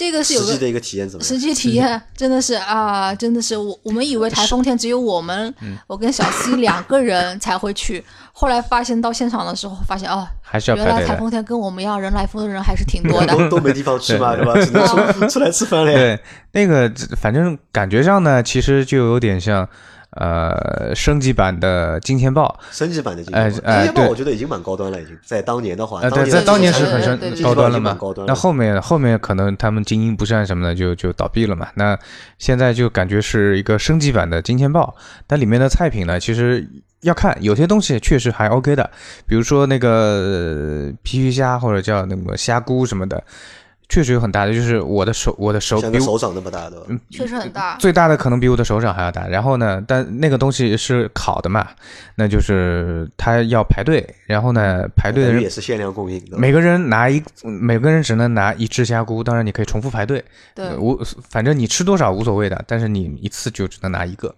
这个是有个实际的一个体验怎么样？实际体验 <laughs> 真的是啊，真的是我我们以为台风天只有我们，嗯我跟小 C 两个人才会去，后来发现到现场的时候，发现哦，还是要原来台。风天跟我们一样人来疯的人还是挺多的。都 <laughs> 都没地方去嘛，对吧？只能出 <laughs> 出来吃饭了呀。对，那个反正感觉上呢，其实就有点像呃升级版的金钱豹。升级版的金哎钱豹，金钱豹哎对我觉得已经蛮高端了，已经在当年的话，呃，对，在当年是很高端了嘛。那后面后面可能他们经营不善什么的，就就倒闭了嘛。那现在就感觉是一个升级版的金钱豹，但里面的菜品呢，其实要看有些东西确实还 OK 的，比如说那个呃皮皮虾或者叫那个虾菇什么的。确实有很大的，就是我的手，我的手比手掌那么大的，嗯确实很大。最大的可能比我的手掌还要大。然后呢，但那个东西是烤的嘛，那就是它要排队，然后呢，排队的人也是限量供应的。每个人拿一，每个人只能拿一只虾菇，当然你可以重复排队，对呃无反正你吃多少无所谓的，但是你一次就只能拿一个。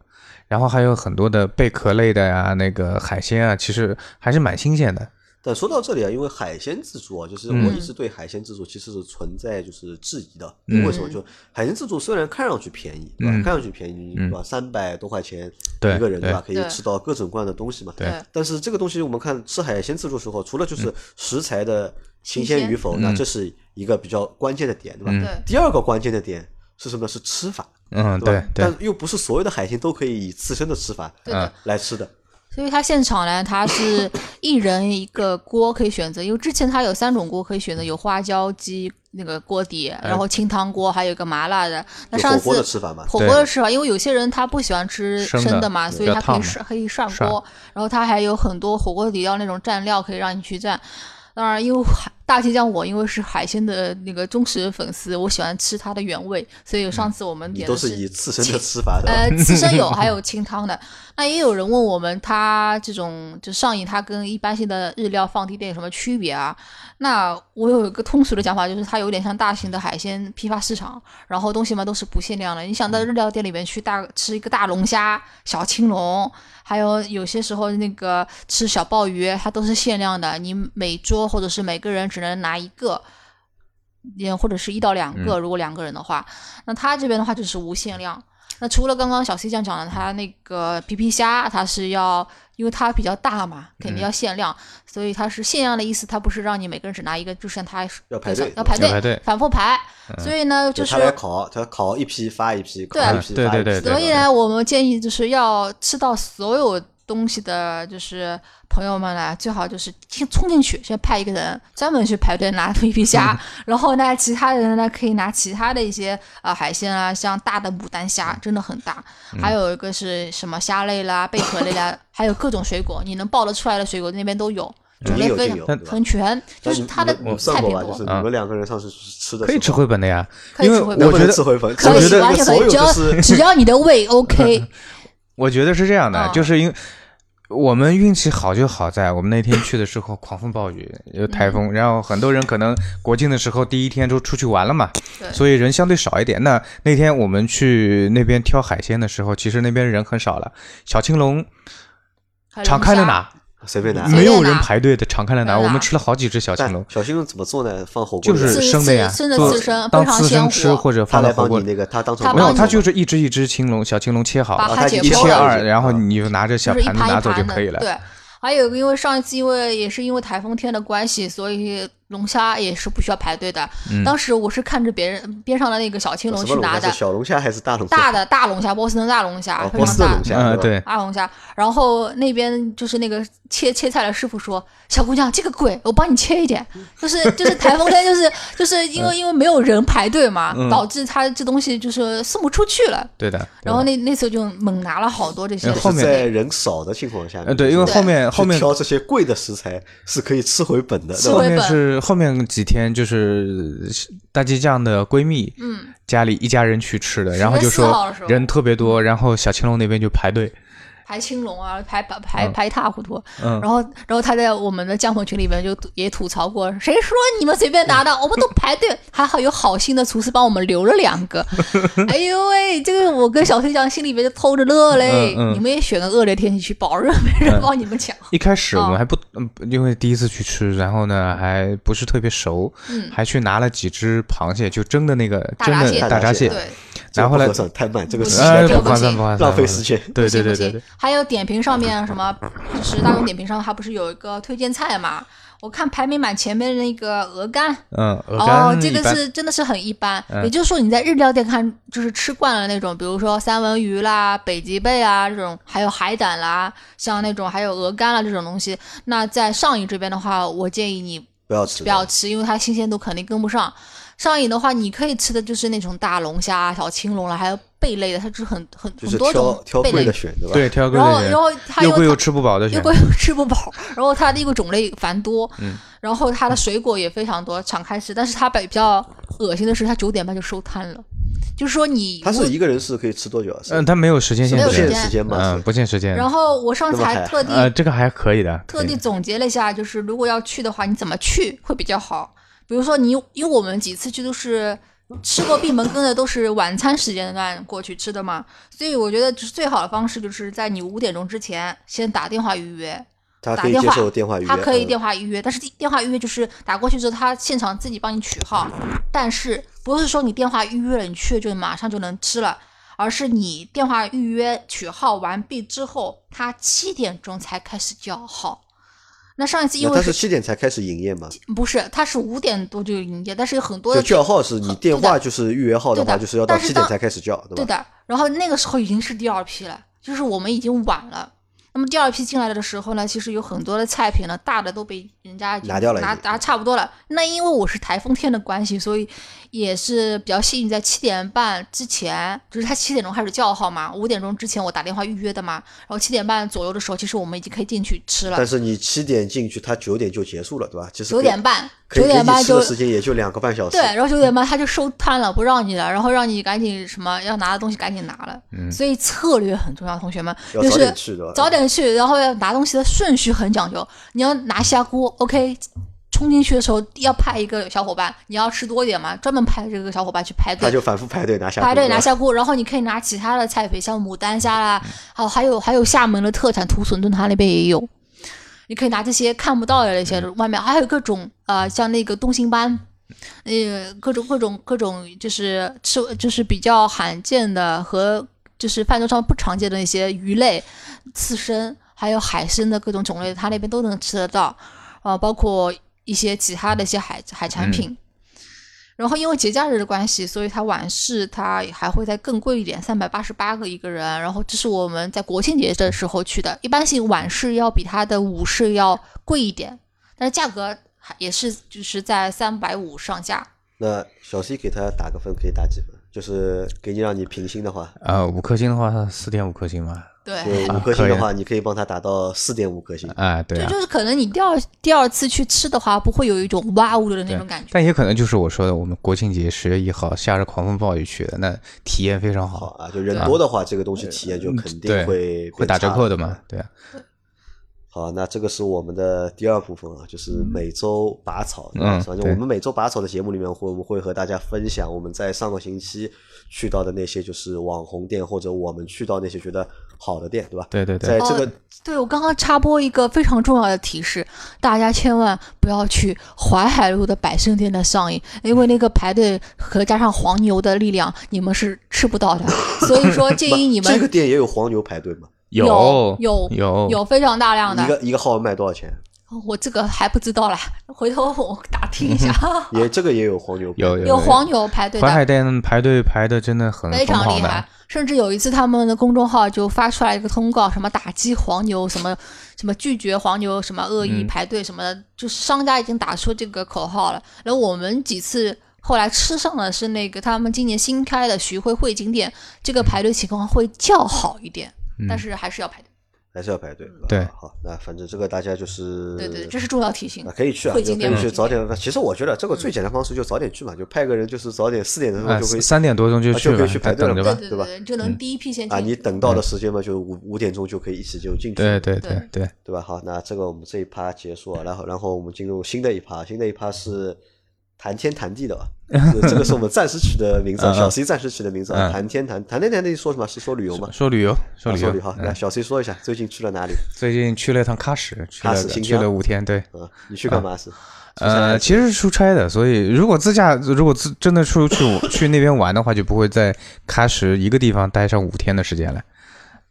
然后还有很多的贝壳类的呀，那个海鲜啊，其实还是蛮新鲜的。但说到这里啊，因为海鲜自助啊，就是嗯我一直对海鲜自助其实是存在就是质疑的。为什么？就海鲜自助虽然看上去便宜，对吧？嗯看上去便宜，对吧？三百多块钱对一个人，对吧？可以吃到各种各样的东西嘛。对但是这个东西我们看吃海鲜自助的时候，除了就是食材的新鲜与否，那这是一个比较关键的点，对吧？对第二个关键的点是什么呢？是吃法，嗯，对？但又不是所有的海鲜都可以以刺身的吃法对。来吃的。所以它现场呢，它是一人一个锅可以选择，因为之前它有三种锅可以选择，有花椒鸡那个锅底，然后清汤锅，还有一个麻辣的。那上次火锅的次吃法嘛？火锅的吃法，因为有些人他不喜欢吃生的嘛，所以他可以涮可以涮涮锅，然后它还有很多火锅底料那种蘸料可以让你去蘸。当然，因为海大鸡酱我因为是海鲜的那个忠实粉丝，我喜欢吃它的原味，所以上次我们你都是点的是以刺身的吃法的。呃，刺身有，还有 <laughs> 清汤的。那也有人问我们，它这种就上瘾，它跟一般性的日料放地店有什么区别啊？那我有一个通俗的讲法，就是它有点像大型的海鲜批发市场，然后东西嘛都是不限量的。你想在日料店里面去大吃一个大龙虾、小青龙，还有有些时候那个吃小鲍鱼，它都是限量的，你每桌或者是每个人只能拿一个。也或者是一到两个，如果两个人的话，那他这边的话就是无限量。那除了刚刚小 C 酱讲的，它那个皮皮虾，它是要，因为它比较大嘛，肯定要限量，所以它是限量的意思，它不是让你每个人只拿一个，就是它要排队要排队，排队反复排。所以呢，就就是他要烤，他烤一批发一批，烤对一批发一批。对对所以呢，我们建议就是要吃到所有东西的，就是朋友们呢，最好就是先冲进去，先派一个人专门去排队拿皮皮虾，<laughs> 然后呢，其他人呢可以拿其他的一些呃海鲜啊，像大的牡丹虾真的很大，还有一个是什么虾类啦、贝壳类啦，<coughs> 还有各种水果，你能爆得出来的水果那边都有。种类非常很全，就是它的？菜品多就是，你们两个人上次吃的可以吃回本的呀，可以因为吃回本我觉得吃回本，可以我觉得完全可以，所有只要只要你的胃 <laughs> OK，我觉得是这样的，嗯就是因为我们运气好就好在我们那天去的时候狂风暴雨，有台风，然后很多人可能国庆的时候第一天都出去玩了嘛，所以人相对少一点。那那天我们去那边挑海鲜的时候，其实那边人很少了，小青龙敞开了龙虾拿，随便拿。没有人排队的，敞开来拿。我们吃了好几只小青龙，小青龙怎么做呢？放火锅就是生的呀，生的做刺身当刺身吃或者放到火锅里。那个，他当没有，帮你它就是一只一只青龙，小青龙切好，把哦它一切二，嗯然后你就拿着小盘子拿走就可以了。对，还有个，因为上一次因为也是因为台风天的关系，所以龙虾也是不需要排队的。嗯当时我是看着别人边上的那个小青龙？去拿的是，小龙虾还是大龙虾？大的大龙虾，波士顿大龙虾，哦，非常大波士顿龙。虾。嗯，对，大龙虾，然后那边就是那个切切菜的师傅说：“小姑娘，这个贵，我帮你切一点。”就是就是台风天，就是就是因为因为没有人排队嘛，嗯导致他这东西就是送不出去了。对的。对然后那那那次就猛拿了好多这些嗯后面在人少的情况下对，因为后面后面挑这些贵的食材是可以吃回本的，吃回？后面本是后面几天就是大鸡酱的闺蜜，嗯，家里一家人去吃的，然后就10月4号的时候。说人特别多，然后小青龙那边就排队，排青龙啊，排排排嗯排一塌糊涂。嗯然后然后他在我们的江粉群里面就也吐槽过，谁说你们随便拿的，<laughs> 我们都排队，还好有好心的厨师帮我们留了两个。<laughs> 哎呦喂，这个我跟小飞酱心里面就偷着乐嘞。嗯嗯你们也选个恶劣天气去，保证没人帮你们抢。一开始我们哦还不，嗯，因为第一次去吃，然后呢还不是特别熟，嗯还去拿了几只螃蟹，就蒸的那个蒸的大闸蟹大闸蟹，对，然后呢这个不合，算太慢，这个时间太慢这个不不不，浪费时间。对对对对对，还有点评上面什么，就是大众点评上它不是有一个推荐菜嘛？我看排名满前面的那个鹅肝，嗯，鹅哦，这个是真的是很一般。嗯也就是说，你在日料店看，就是吃惯了那种，比如说三文鱼啦、北极贝啊这种，还有海胆啦，像那种还有鹅肝啦这种东西。那在上影这边的话，我建议你不要吃，不要吃，因为它新鲜度肯定跟不上。上瘾的话，你可以吃的就是那种大龙虾、小青龙了，还有贝类的，它就是很很很多种贝类挑贵的。选，对吧？对，挑贵然后，然后它又又贵又吃不饱的选。又贵又吃不饱，然后它的一个种类繁多，嗯，然后它的水果也非常多，敞开吃。但是它比较恶心的是，它九点半就收摊了，就是说你他是一个人是可以吃多久啊？嗯，它没有时间限不限没有时间制，时间嘛？嗯，不限时间。然后我上次还还特地呃，这个还可以的，特地总结了一下，就是如果要去的话，你怎么去会比较好？比如说你，因为我们几次去都是吃过闭门羹的，都是晚餐时间段过去吃的嘛，所以我觉得就是最好的方式就是在你五点钟之前先打电话预约。他可以接打电话受电话预约，他可以嗯电话预约，但是电电话预约就是打过去之后，他现场自己帮你取号，但是不是说你电话预约了，你去了就马上就能吃了，而是你电话预约取号完毕之后，他七点钟才开始叫号。那上一次因为那他是七点才开始营业嘛？不是，他是五点多就营业，但是有很多就的叫号是你电话就是预约号的话，就是要到七点才开始叫，对吧？对的。然后那个时候已经是第二批了，就是我们已经晚了。那么第二批进来的时候呢，其实有很多的菜品呢，大的都被人家拿掉了拿拿差不多了。那因为我是台风天的关系，所以也是比较幸运，在七点半之前，就是他七点钟开始叫号嘛，五点钟之前我打电话预约的嘛，然后七点半左右的时候，其实我们已经可以进去吃了但。是你七点进去，他九点就结束了，对吧？其实九点半，九点半就时间也就两个半小时。对，然后九点半他就收摊了，不让你了，然后让你赶紧什么要拿的东西赶紧拿了。所以策略很重要，同学们，要早就是点去对吧早点去，然后要拿东西的顺序很讲究。你要拿虾锅，OK，冲进去的时候要派一个小伙伴，你要吃多一点嘛，专门派这个小伙伴去排队。他就反复排队拿下排队拿虾锅，然后你可以拿其他的菜品，像牡丹虾啦，还有还有还有厦门的特产土笋炖，它那边也有。你可以拿这些看不到的那些，外面还有各种呃，像那个东星斑，呃，各种各种各种，就是吃就是比较罕见的和就是饭桌上不常见的一些鱼类、刺身，还有海参的各种种类，它那边都能吃得到，啊、包括一些其他的一些海海产品。然后因为节假日的关系，所以它晚市它还会再更贵一点，三百八十八个一个人。然后这是我们在国庆节的时候去的，一般性晚市要比它的午市要贵一点，但是价格还也是就是在三百五上下。那小 C 给他打个分，可以打几分？就是给你让你评星的话，呃，五颗星的话，四点五颗星嘛。对，就五颗星的话，你可以帮他打到四点五颗星。啊，对啊，就就是可能你第二第二次去吃的话，不会有一种哇呜的那种感觉。但也可能就是我说的，我们国庆节十月一号下着狂风暴雨去的，那体验非常好，好啊，就人多的话，这个东西体验就肯定会会打折扣的嘛嘛。，对啊，好，那这个是我们的第二部分啊，就是每周拔草。嗯对反正我们每周拔草的节目里面会，我们会和大家分享我们在上个星期去到的那些就是网红店，或者我们去到那些觉得好的店，对吧？对对对在这个哦对我刚刚插播一个非常重要的提示，大家千万不要去淮海路的百盛店的上瘾，因为那个排队和加上黄牛的力量，你们是吃不到的。所以说 <laughs> 建议你们这个店也有黄牛排队嘛？有有有有非常大量的一，个一个号卖多少钱？我这个还不知道啦，回头我打听一下。<laughs> 也这个也有黄牛排队，有有黄牛排队淮海，店排队排的真的很非常厉害，。甚至有一次他们的公众号就发出来一个通告，什么打击黄牛，什么什么拒绝黄牛，什么恶意嗯排队什么的，就是商家已经打出这个口号了。然后我们几次后来吃上的是那个他们今年新开的徐汇汇景店，这个排队情况会较好一点，但是还是要排队。还是要排队。对吧好，那反正这个大家就是对对，这是重要提醒啊，。可以去啊，可以去早点。其实我觉得这个最简单方式就早点去嘛，就派个人，就是早点四点的时候啊，就可以三点多钟就啊就可以去排队了等着吧。对对吧对，就能第一批先进。啊，你等到的时间嘛，就五五点钟就可以一起就进去。对对对对对，吧？好，那这个我们这一趴结束啊，然后然后我们进入新的一趴，新的一趴是谈天谈地的吧？是 <laughs> 这个是我们暂时取的名字，小 C 暂时取的名字谈天谈谈天谈地说什么？是说旅游吗？说旅游，说旅游。好，来嗯小 C 说一下最近去了哪里？最近去了一趟喀什，去了喀什新去了疆五天，对。啊，你去干嘛是？呃，其实是出差的，所以如果自驾，如果自真的出去去那边玩的话，就不会在喀什一个地方待上五天的时间了。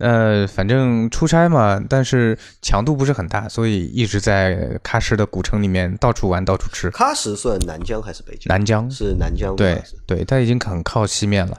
呃，反正出差嘛，但是强度不是很大，所以一直在喀什的古城里面到处玩，到处吃。喀什算南疆还是北疆？南疆，是南疆对对，它已经很靠西面了。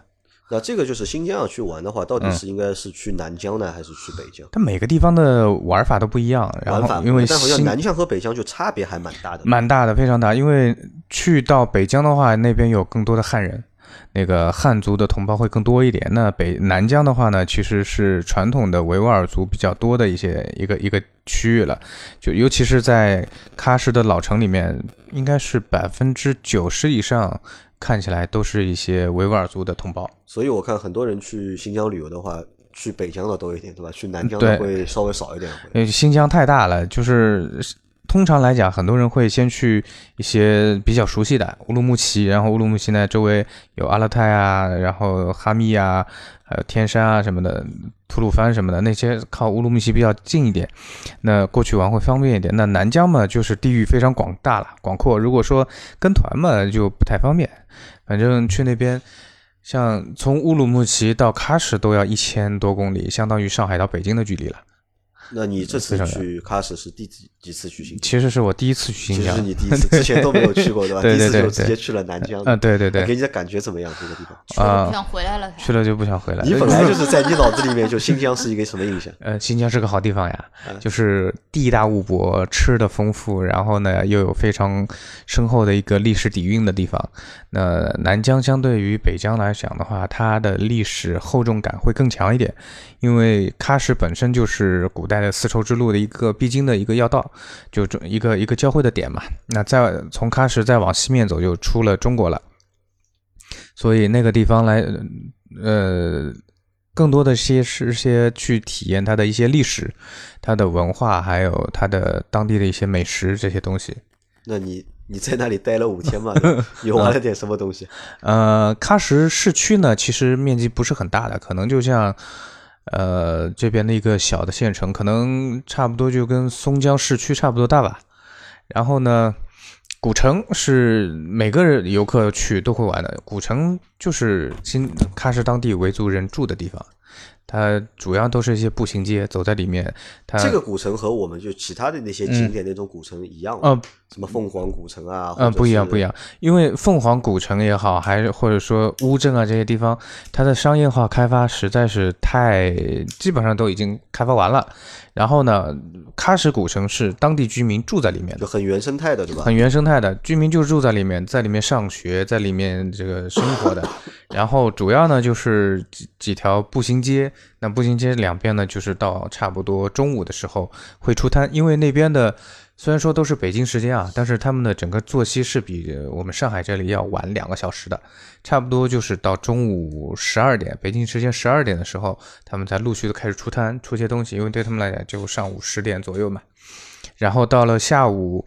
那这个就是新疆要去玩的话，到底是应该是去南疆呢，还是去北疆？它每个地方的玩法都不一样，然后因为但好像新南疆和北疆就差别还蛮大的。蛮大的，非常大。因为去到北疆的话，那边有更多的汉人，那个汉族的同胞会更多一点。那北南疆的话呢，其实是传统的维吾尔族比较多的一些一个一个区域了。就尤其是在喀什的老城里面，应该是百分之九十以上看起来都是一些维吾尔族的同胞。所以我看很多人去新疆旅游的话，去北疆的多一点，对吧？去南疆的会稍微少一点。因为新疆太大了，就是通常来讲，很多人会先去一些比较熟悉的乌鲁木齐，然后乌鲁木齐呢周围有阿勒泰啊，然后哈密啊，还有天山啊什么的，吐鲁番什么的，那些靠乌鲁木齐比较近一点，那过去玩会方便一点。那南疆嘛，就是地域非常广大了，广阔。如果说跟团嘛，就不太方便。反正去那边。像从乌鲁木齐到喀什都要一千多公里，相当于上海到北京的距离了。那你这次非常去喀什是第几几次去新疆？其实是我第一次去新疆，其实是你第一次，之前都没有去过，<laughs> 对吧？对对第一次就对对直接去了南疆。啊，对对对，那给你的感觉怎么样？这个地方？啊不想回来了。去了就不想回来。你本来就是在你脑子里面就新疆是一个什么印象？<laughs> 呃，新疆是个好地方呀，嗯就是地大物博，吃的丰富，然后呢又有非常深厚的一个历史底蕴的地方。那南疆相对于北疆来讲的话，它的历史厚重感会更强一点，因为喀什本身就是古代的丝绸之路的一个必经的一个要道，就这一个一个交汇的点嘛。那再从喀什再往西面走，就出了中国了。所以那个地方来，呃，更多的些是些去体验它的一些历史、它的文化，还有它的当地的一些美食这些东西。那你你在那里待了五天嘛？对吧你玩了点什么东西？呃，喀什市区呢，其实面积不是很大的，可能就像呃这边的一个小的县城，可能差不多就跟松江市区差不多大吧。然后呢，古城是每个人游客去都会玩的，古城就是新喀什当地维族人住的地方，它主要都是一些步行街，走在里面。它这个古城和我们就其他的那些景点那种古城一样吗？呃什么凤凰古城啊？嗯，不一样，不一样。样，因为凤凰古城也好，还是或者说乌镇啊这些地方，它的商业化开发实在是太，基本上都已经开发完了。然后呢，喀什古城是当地居民住在里面的，就很原生态的，对吧？很原生态的，居民就住在里面，在里面上学，在里面这个生活的。<laughs> 然后主要呢就是几几条步行街，那步行街两边呢就是到差不多中午的时候会出摊，因为那边的虽然说都是北京时间啊，但是他们的整个作息是比我们上海这里要晚两个小时的，差不多就是到中午十二点，北京时间十二点的时候，他们才陆续的开始出摊出些东西，因为对他们来讲就上午十点左右嘛，然后到了下午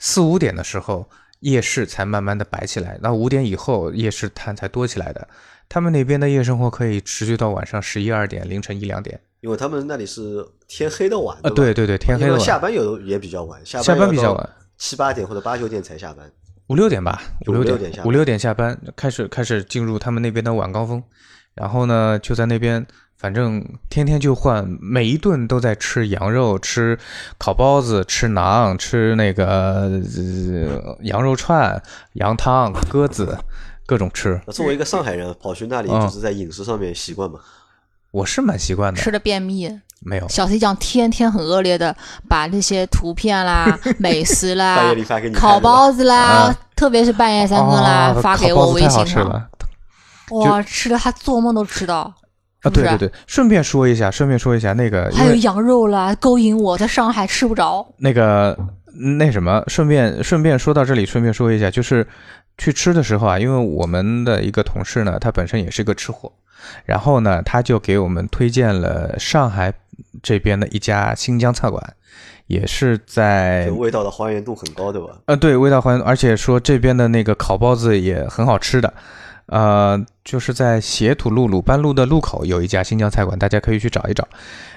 四五点的时候，夜市才慢慢的摆起来，那五点以后夜市摊才多起来的。他们那边的夜生活可以持续到晚上十一二点，凌晨一两点。因为他们那里是天黑的晚啊，对对对，天黑因为了晚，下班有也比较晚，下下班比较晚，七八点或者八九点才下班。五六点吧，五六点下班五六点下班，开始开始进入他们那边的晚高峰，然后呢，就在那边，反正天天就换，每一顿都在吃羊肉，吃烤包子，吃馕，吃那个、呃、羊肉串、羊汤、鸽子，各种吃。作为一个上海人，跑去那里嗯就是在饮食上面习惯嘛。我是蛮习惯的，吃的便秘，没有，小 C 酱天天很恶劣的把那些图片啦、<laughs> 美食半夜啦里、发给你烤包子啦啊，特别是半夜三更啦，哦发给我微信上。吃了。哇，吃的他做梦都吃到，啊？对对对，顺便说一下，顺便说一下那个，还有羊肉啦，勾引我，在上海吃不着。那个那什么，顺便顺便说到这里，顺便说一下，就是去吃的时候啊，因为我们的一个同事呢，他本身也是个吃货，然后呢，他就给我们推荐了上海这边的一家新疆菜馆，也是在味道的还原度很高，对吧？呃，对，味道还原，而且说这边的那个烤包子也很好吃的，呃，就是在斜土路鲁班路的路口有一家新疆菜馆，大家可以去找一找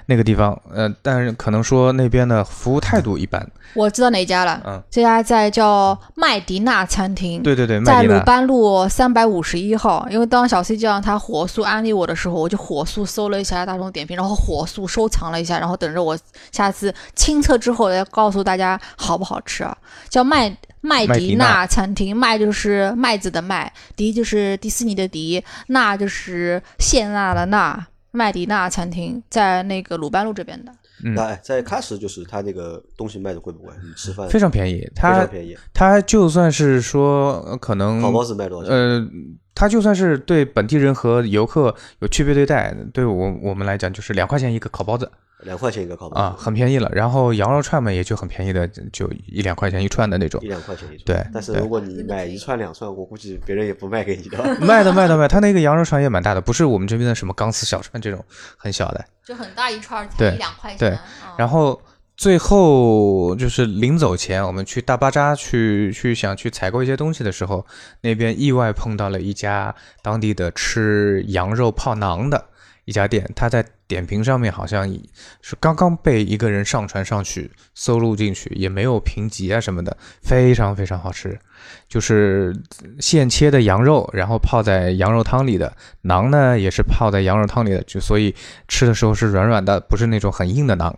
那个地方。呃，但是可能说那边的服务态度一般。我知道哪家了，嗯这家在叫麦迪娜餐厅。对对对，在鲁。班路三百五十一号，因为当小 C 就让他火速安利我的时候，我就火速搜了一下大众点评，然后火速收藏了一下，然后等着我下次亲测之后再告诉大家好不好吃啊。叫麦麦迪娜娜餐厅，麦就是麦子的麦，迪就是迪士尼的迪，娜，就是谢娜的娜，麦迪娜餐厅在那个鲁班路这边的。那在喀什就是他那个东西卖的贵不贵？你吃饭非常便宜，非常便宜。它就算是说呃可能烤包子卖多少钱？呃，它就算是对本地人和游客有区别对待，对我我们来讲就是两块钱一个烤包子两块钱一个烤包啊，很便宜了。然后羊肉串嘛也就很便宜的，就一两块钱一串的那种一。两块钱一串。对对但是如果你买一串两串，我估计别人也不卖给你的。<laughs> 卖的卖的卖，他那个羊肉串也蛮大的，不是我们这边的什么钢丝小串这种很小的。就很大一串才对一两块钱。对嗯然后最后就是临走前，我们去大巴扎去去想去采购一些东西的时候，那边意外碰到了一家当地的吃羊肉泡馕的一家店，他在点评上面好像是刚刚被一个人上传上去搜录进去，也没有评级啊什么的，非常非常好吃。就是现切的羊肉，然后泡在羊肉汤里的馕呢，也是泡在羊肉汤里的，就所以吃的时候是软软的，不是那种很硬的馕。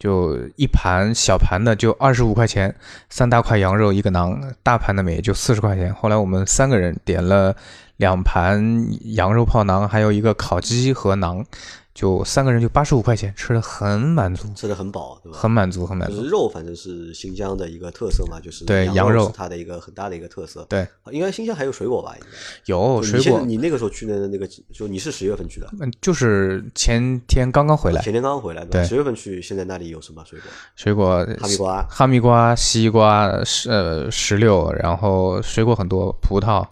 就一盘小盘的就二十五块钱，三大块羊肉一个馕，大盘的也就四十块钱。后来我们三个人点了两盘羊肉泡馕，还有一个烤鸡和馕，就三个人就八十五块钱，吃的很满足，吃的很饱，对吧？很满足，很满足。就是肉，反正是新疆的一个特色嘛，就是对羊羊肉是它的一个很大的一个特色。对，应该新疆还有水果吧？应该有水果你那个时候去的那个，就你是十月份去的，嗯，就是前天刚刚回来，前天刚刚回来，对十月份去，现在那里有什么水果？水果哈密瓜哈密瓜、西瓜、石呃石榴，然后水果很多，葡萄。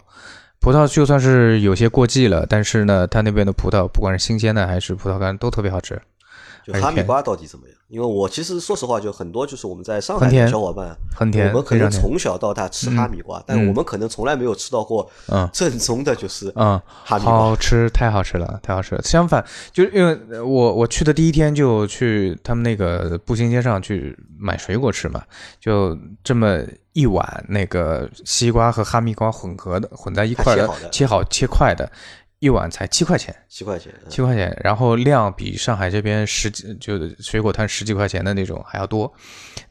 葡萄就算是有些过季了，但是呢，它那边的葡萄不管是新鲜的还是葡萄干都特别好吃。就哈密瓜到底怎么样？因为我其实说实话，就很多就是我们在上海的小伙伴，很甜我们可能从小到大吃哈密瓜，但我们可能从来没有吃到过嗯 <laughs> 正宗的，就是嗯，哈密瓜。好吃，太好吃了，太好吃了。相反，就是因为呃我我去的第一天就去他们那个步行街上去买水果吃嘛，就这么一碗那个西瓜和哈密瓜混合的混在一块切好的，切好切块的，一碗才七块钱。七块钱，嗯七块钱，然后量比上海这边十几就是水果摊十几块钱的那种还要多。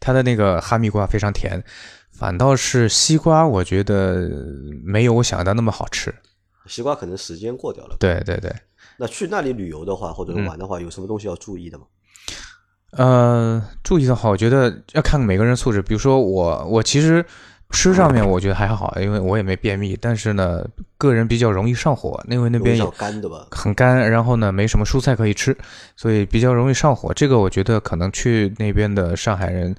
它的那个哈密瓜非常甜，反倒是西瓜，我觉得没有我想的那么好吃。西瓜可能时间过掉了。对对对，那去那里旅游的话，或者玩的话，有什么东西要注意的吗？呃，注意的话，我觉得要看每个人素质。比如说我，我其实吃上面我觉得还好，因为我也没便秘，但是呢，个人比较容易上火，因为那边？很干，然后呢没什么蔬菜可以吃，所以比较容易上火。这个我觉得可能去那边的上海人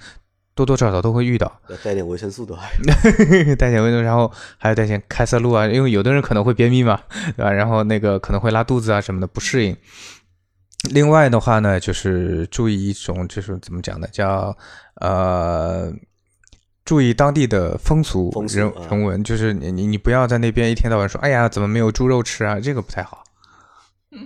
多多少少都会遇到，带点维生素的话，<laughs> 带点维生，然后还有带点开塞露啊，因为有的人可能会便秘嘛，对吧？然后那个可能会拉肚子啊什么的，不适应。另外的话呢，就是注意一种，就是怎么讲呢，叫呃，注意当地的风俗人风俗啊人文，就是你你你不要在那边一天到晚说，哎呀，怎么没有猪肉吃啊？这个不太好。<laughs>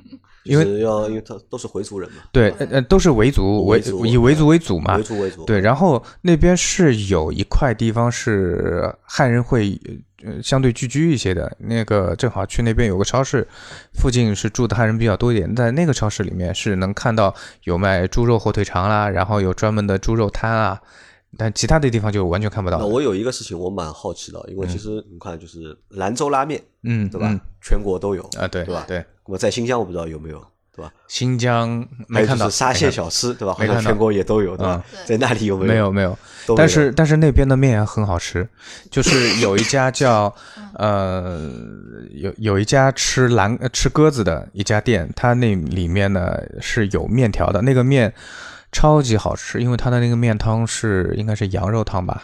因为就是要因为他都是回族人嘛，对，呃呃，都是维族维族以维族为主嘛维，族为主。对，然后那边是有一块地方是汉人会呃相对聚居一些的，那个正好去那边有个超市，附近是住的汉人比较多一点，在那个超市里面是能看到有卖猪肉火腿肠啦，然后有专门的猪肉摊啊，但其他的地方就完全看不到。那我有一个事情我蛮好奇的，因为其实你看，就是兰州拉面，嗯，对吧嗯？全国都有啊，对对吧对，那么在新疆我不知道有没有，对吧？新疆没看到沙县小吃，对吧？好像全国也都有，对吧嗯？在那里有没没有没有，没有但是但是那边的面也很好吃，就是有一家叫 <laughs> 呃有有一家吃蓝呃吃鸽子的一家店，它那里面呢是有面条的，那个面超级好吃，因为它的那个面汤是应该是羊肉汤吧，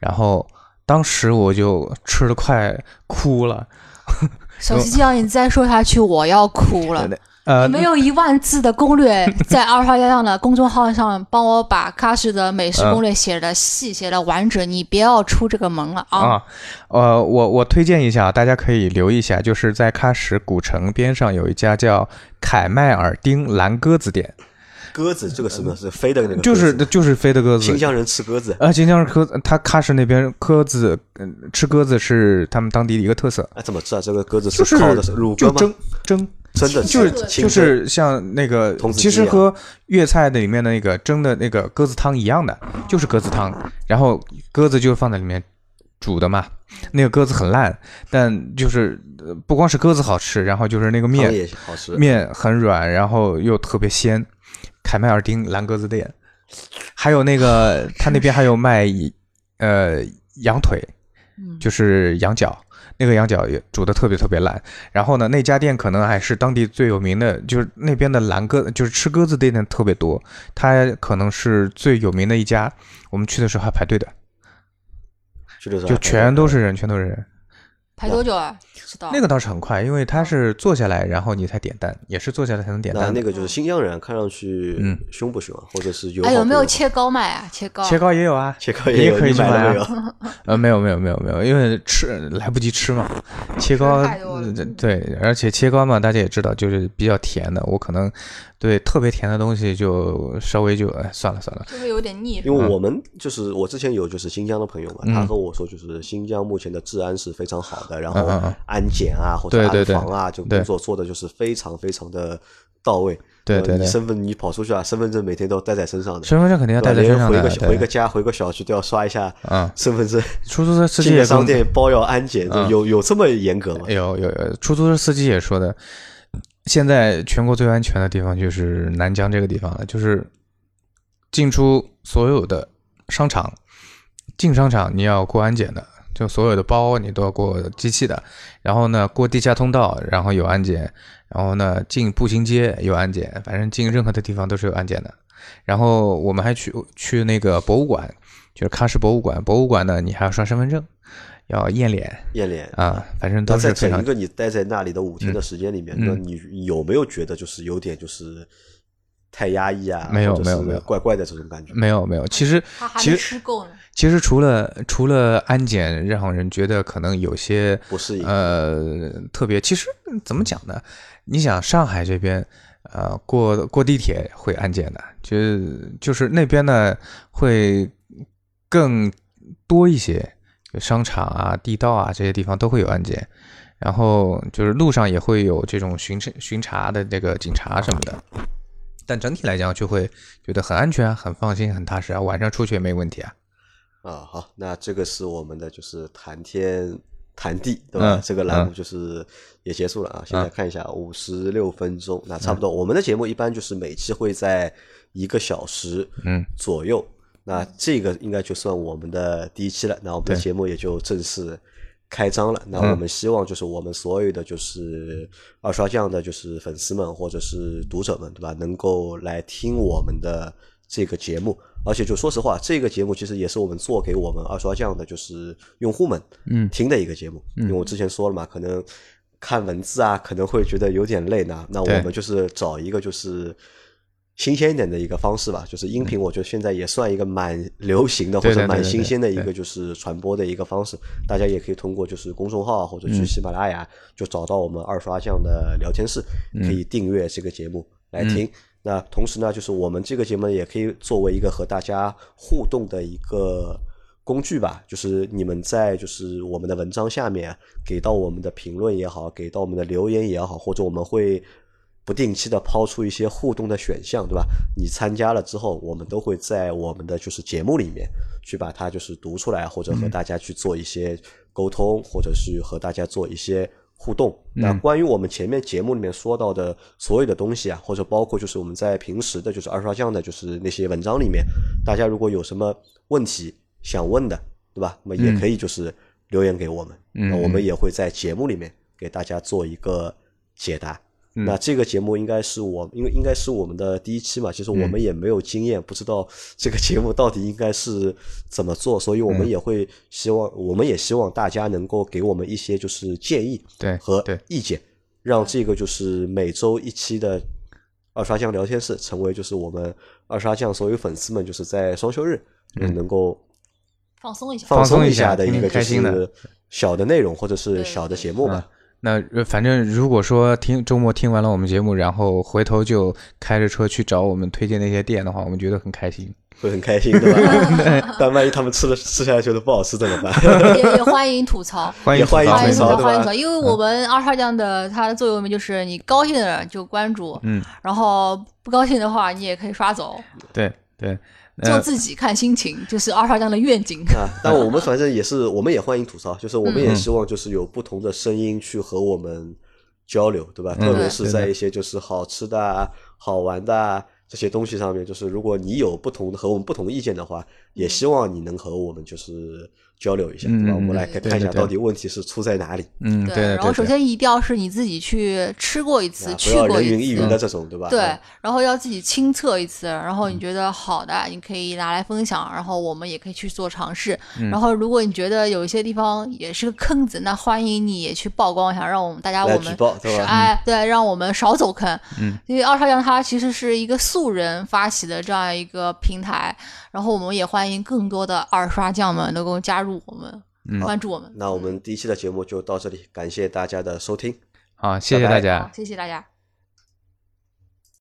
然后当时我就吃的快哭了，<laughs> 小西这样你再说下去，我要哭了。呃，没有一万字的攻略，<laughs> 在二花样的公众号上帮我把喀什的美食攻略写的细、写的完整，你别要出这个门了啊！啊，呃，我我推荐一下，大家可以留意一下，就是在喀什古城边上有一家叫凯迈尔丁蓝鸽子店，鸽子这个是不是飞的那个，就是就是飞的鸽子新。疆人吃鸽子。啊，新疆人鸽子，它喀什那边鸽子，嗯，吃鸽子是他们当地的一个特色，哎，怎么吃啊？这个鸽子是烤的是乳鸽蒸蒸，真的就是就是像那个其实和粤菜的里面的那个蒸的那个鸽子汤一样的，就是鸽子汤，然后鸽子就放在里面煮的嘛，那个鸽子很烂，但就是不光是鸽子好吃，然后就是那个面也好吃，面很软，然后又特别鲜。凯迈尔丁蓝鸽子店，还有那个 <laughs> 他那边还有卖呃羊腿，就是羊角。那个羊角也煮的特别特别烂，然后呢，那家店可能还是当地最有名的，就是那边的蓝鸽，就是吃鸽子店的特别多，它可能是最有名的一家。我们去的时候还排队的，就全都是人，全都是人。排多久啊？那个倒是很快，因为他是坐下来，然后你才点单，也是坐下来才能点单。那个就是新疆人，看上去嗯凶不凶啊？或者是有？哎有没有切糕卖啊？切糕，切糕也有啊，<laughs> 切糕也可以去买啊。<laughs> 呃，没有没有没有没有，因为吃来不及吃嘛。切糕对，而且切糕嘛，大家也知道，就是比较甜的，我可能。对，特别甜的东西就稍微就哎算了算了，就会有点腻。因为我们就是我之前有就是新疆的朋友嘛，他和我说就是新疆目前的治安是非常好的，然后安检啊或者安防啊，就工作做的就是非常非常的到位。对对对，身份你跑出去啊，身份证每天都带在身上的。身份证肯定要带在身上的。回个回个家回个小区都要刷一下身份证。出租车司机也商店包要安检，有有这么严格吗？有有有，出租车司机也说的。现在全国最安全的地方就是南疆这个地方了，就是进出所有的商场，进商场你要过安检的，就所有的包你都要过机器的，然后呢过地下通道，然后有安检，然后呢进步行街有安检，反正进任何的地方都是有安检的。然后我们还去去那个博物馆，就是喀什博物馆，博物馆呢你还要刷身份证。要验脸，验脸啊，反正都是在整个你待在那里的五天的时间里面，那你有没有觉得就是有点就是太压抑啊？没有没有没有，怪怪的这种感觉。没有没有，其实其实吃够了。其实除了除了安检让人觉得可能有些不适应，呃，特别其实怎么讲呢？你想上海这边，呃，过过地铁会安检的，就就是那边呢会更多一些。商场啊、地道啊这些地方都会有安检，然后就是路上也会有这种巡查、巡查的这个警察什么的，但整体来讲就会觉得很安全、很放心、很踏实啊。晚上出去也没问题啊。啊，好，那这个是我们的就是谈天谈地，对吧？这个栏目就是也结束了啊。现在看一下五十六分钟，那差不多。我们的节目一般就是每期会在一个小时嗯左右。那这个应该就算我们的第一期了，那我们的节目也就正式开张了。那我们希望就是我们所有的就是二刷酱的，就是粉丝们或者是读者们，对吧？能够来听我们的这个节目，而且就说实话，这个节目其实也是我们做给我们二刷酱的，就是用户们嗯听的一个节目。因为我之前说了嘛，可能看文字啊，可能会觉得有点累呢。那我们就是找一个就是。新鲜一点的一个方式吧，就是音频，我觉得现在也算一个蛮流行的或者蛮新鲜的一个就是传播的一个方式。大家也可以通过就是公众号或者去喜马拉雅就找到我们二刷酱的聊天室，可以订阅这个节目来听。那同时呢，就是我们这个节目也可以作为一个和大家互动的一个工具吧。就是你们在就是我们的文章下面给到我们的评论也好，给到我们的留言也好，或者我们会。不定期的抛出一些互动的选项，对吧？你参加了之后，我们都会在我们的就是节目里面去把它就是读出来，或者和大家去做一些沟通，或者是和大家做一些互动。那关于我们前面节目里面说到的所有的东西啊，或者包括就是我们在平时的就是二刷酱的，就是那些文章里面，大家如果有什么问题想问的，对吧？那么也可以就是留言给我们，那我们也会在节目里面给大家做一个解答。那这个节目应该是我，因为应该是我们的第一期嘛，其实我们也没有经验，不知道这个节目到底应该是怎么做，所以我们也会希望，我们也希望大家能够给我们一些就是建议和意见，让这个就是每周一期的二刷酱聊天室成为就是我们二刷酱所有粉丝们就是在双休日能够放松一下、放松一下的一个就是小的内容或者是小的节目吧。那反正如果说听周末听完了我们节目，然后回头就开着车去找我们推荐那些店的话，我们觉得很开心，会很开心，对吧？<laughs> 但万一他们吃了吃下来觉得不好吃怎么办？也也欢迎吐槽，欢迎欢迎吐槽，欢迎吐槽，因为我们二号酱的它的座右铭就是你高兴的就关注，嗯，然后不高兴的话你也可以刷走，对对。做自己看心情，就是二刷酱的愿景啊。但我们反正也是，我们也欢迎吐槽，就是我们也希望就是有不同的声音去和我们交流，对吧？特别是在一些就是好吃的、好玩的这些东西上面，就是如果你有不同的和我们不同意见的话，也希望你能和我们就是。交流一下，对吧？我们来看一下到底问题是出在哪里。嗯，对。然后首先一定要是你自己去吃过一次，去过一次，人云亦云的这种，对吧？对。然后要自己亲测一次，然后你觉得好的，你可以拿来分享，然后我们也可以去做尝试。然后如果你觉得有一些地方也是个坑子，那欢迎你也去曝光一下，让我们大家我们哎，对，让我们少走坑。嗯。因为二少阳它其实是一个素人发起的这样一个平台，然后我们也欢迎更多的二刷匠们能够加入。我们关注我们，那我们第一期的节目就到这里，感谢大家的收听，好，谢谢大家，谢谢大家。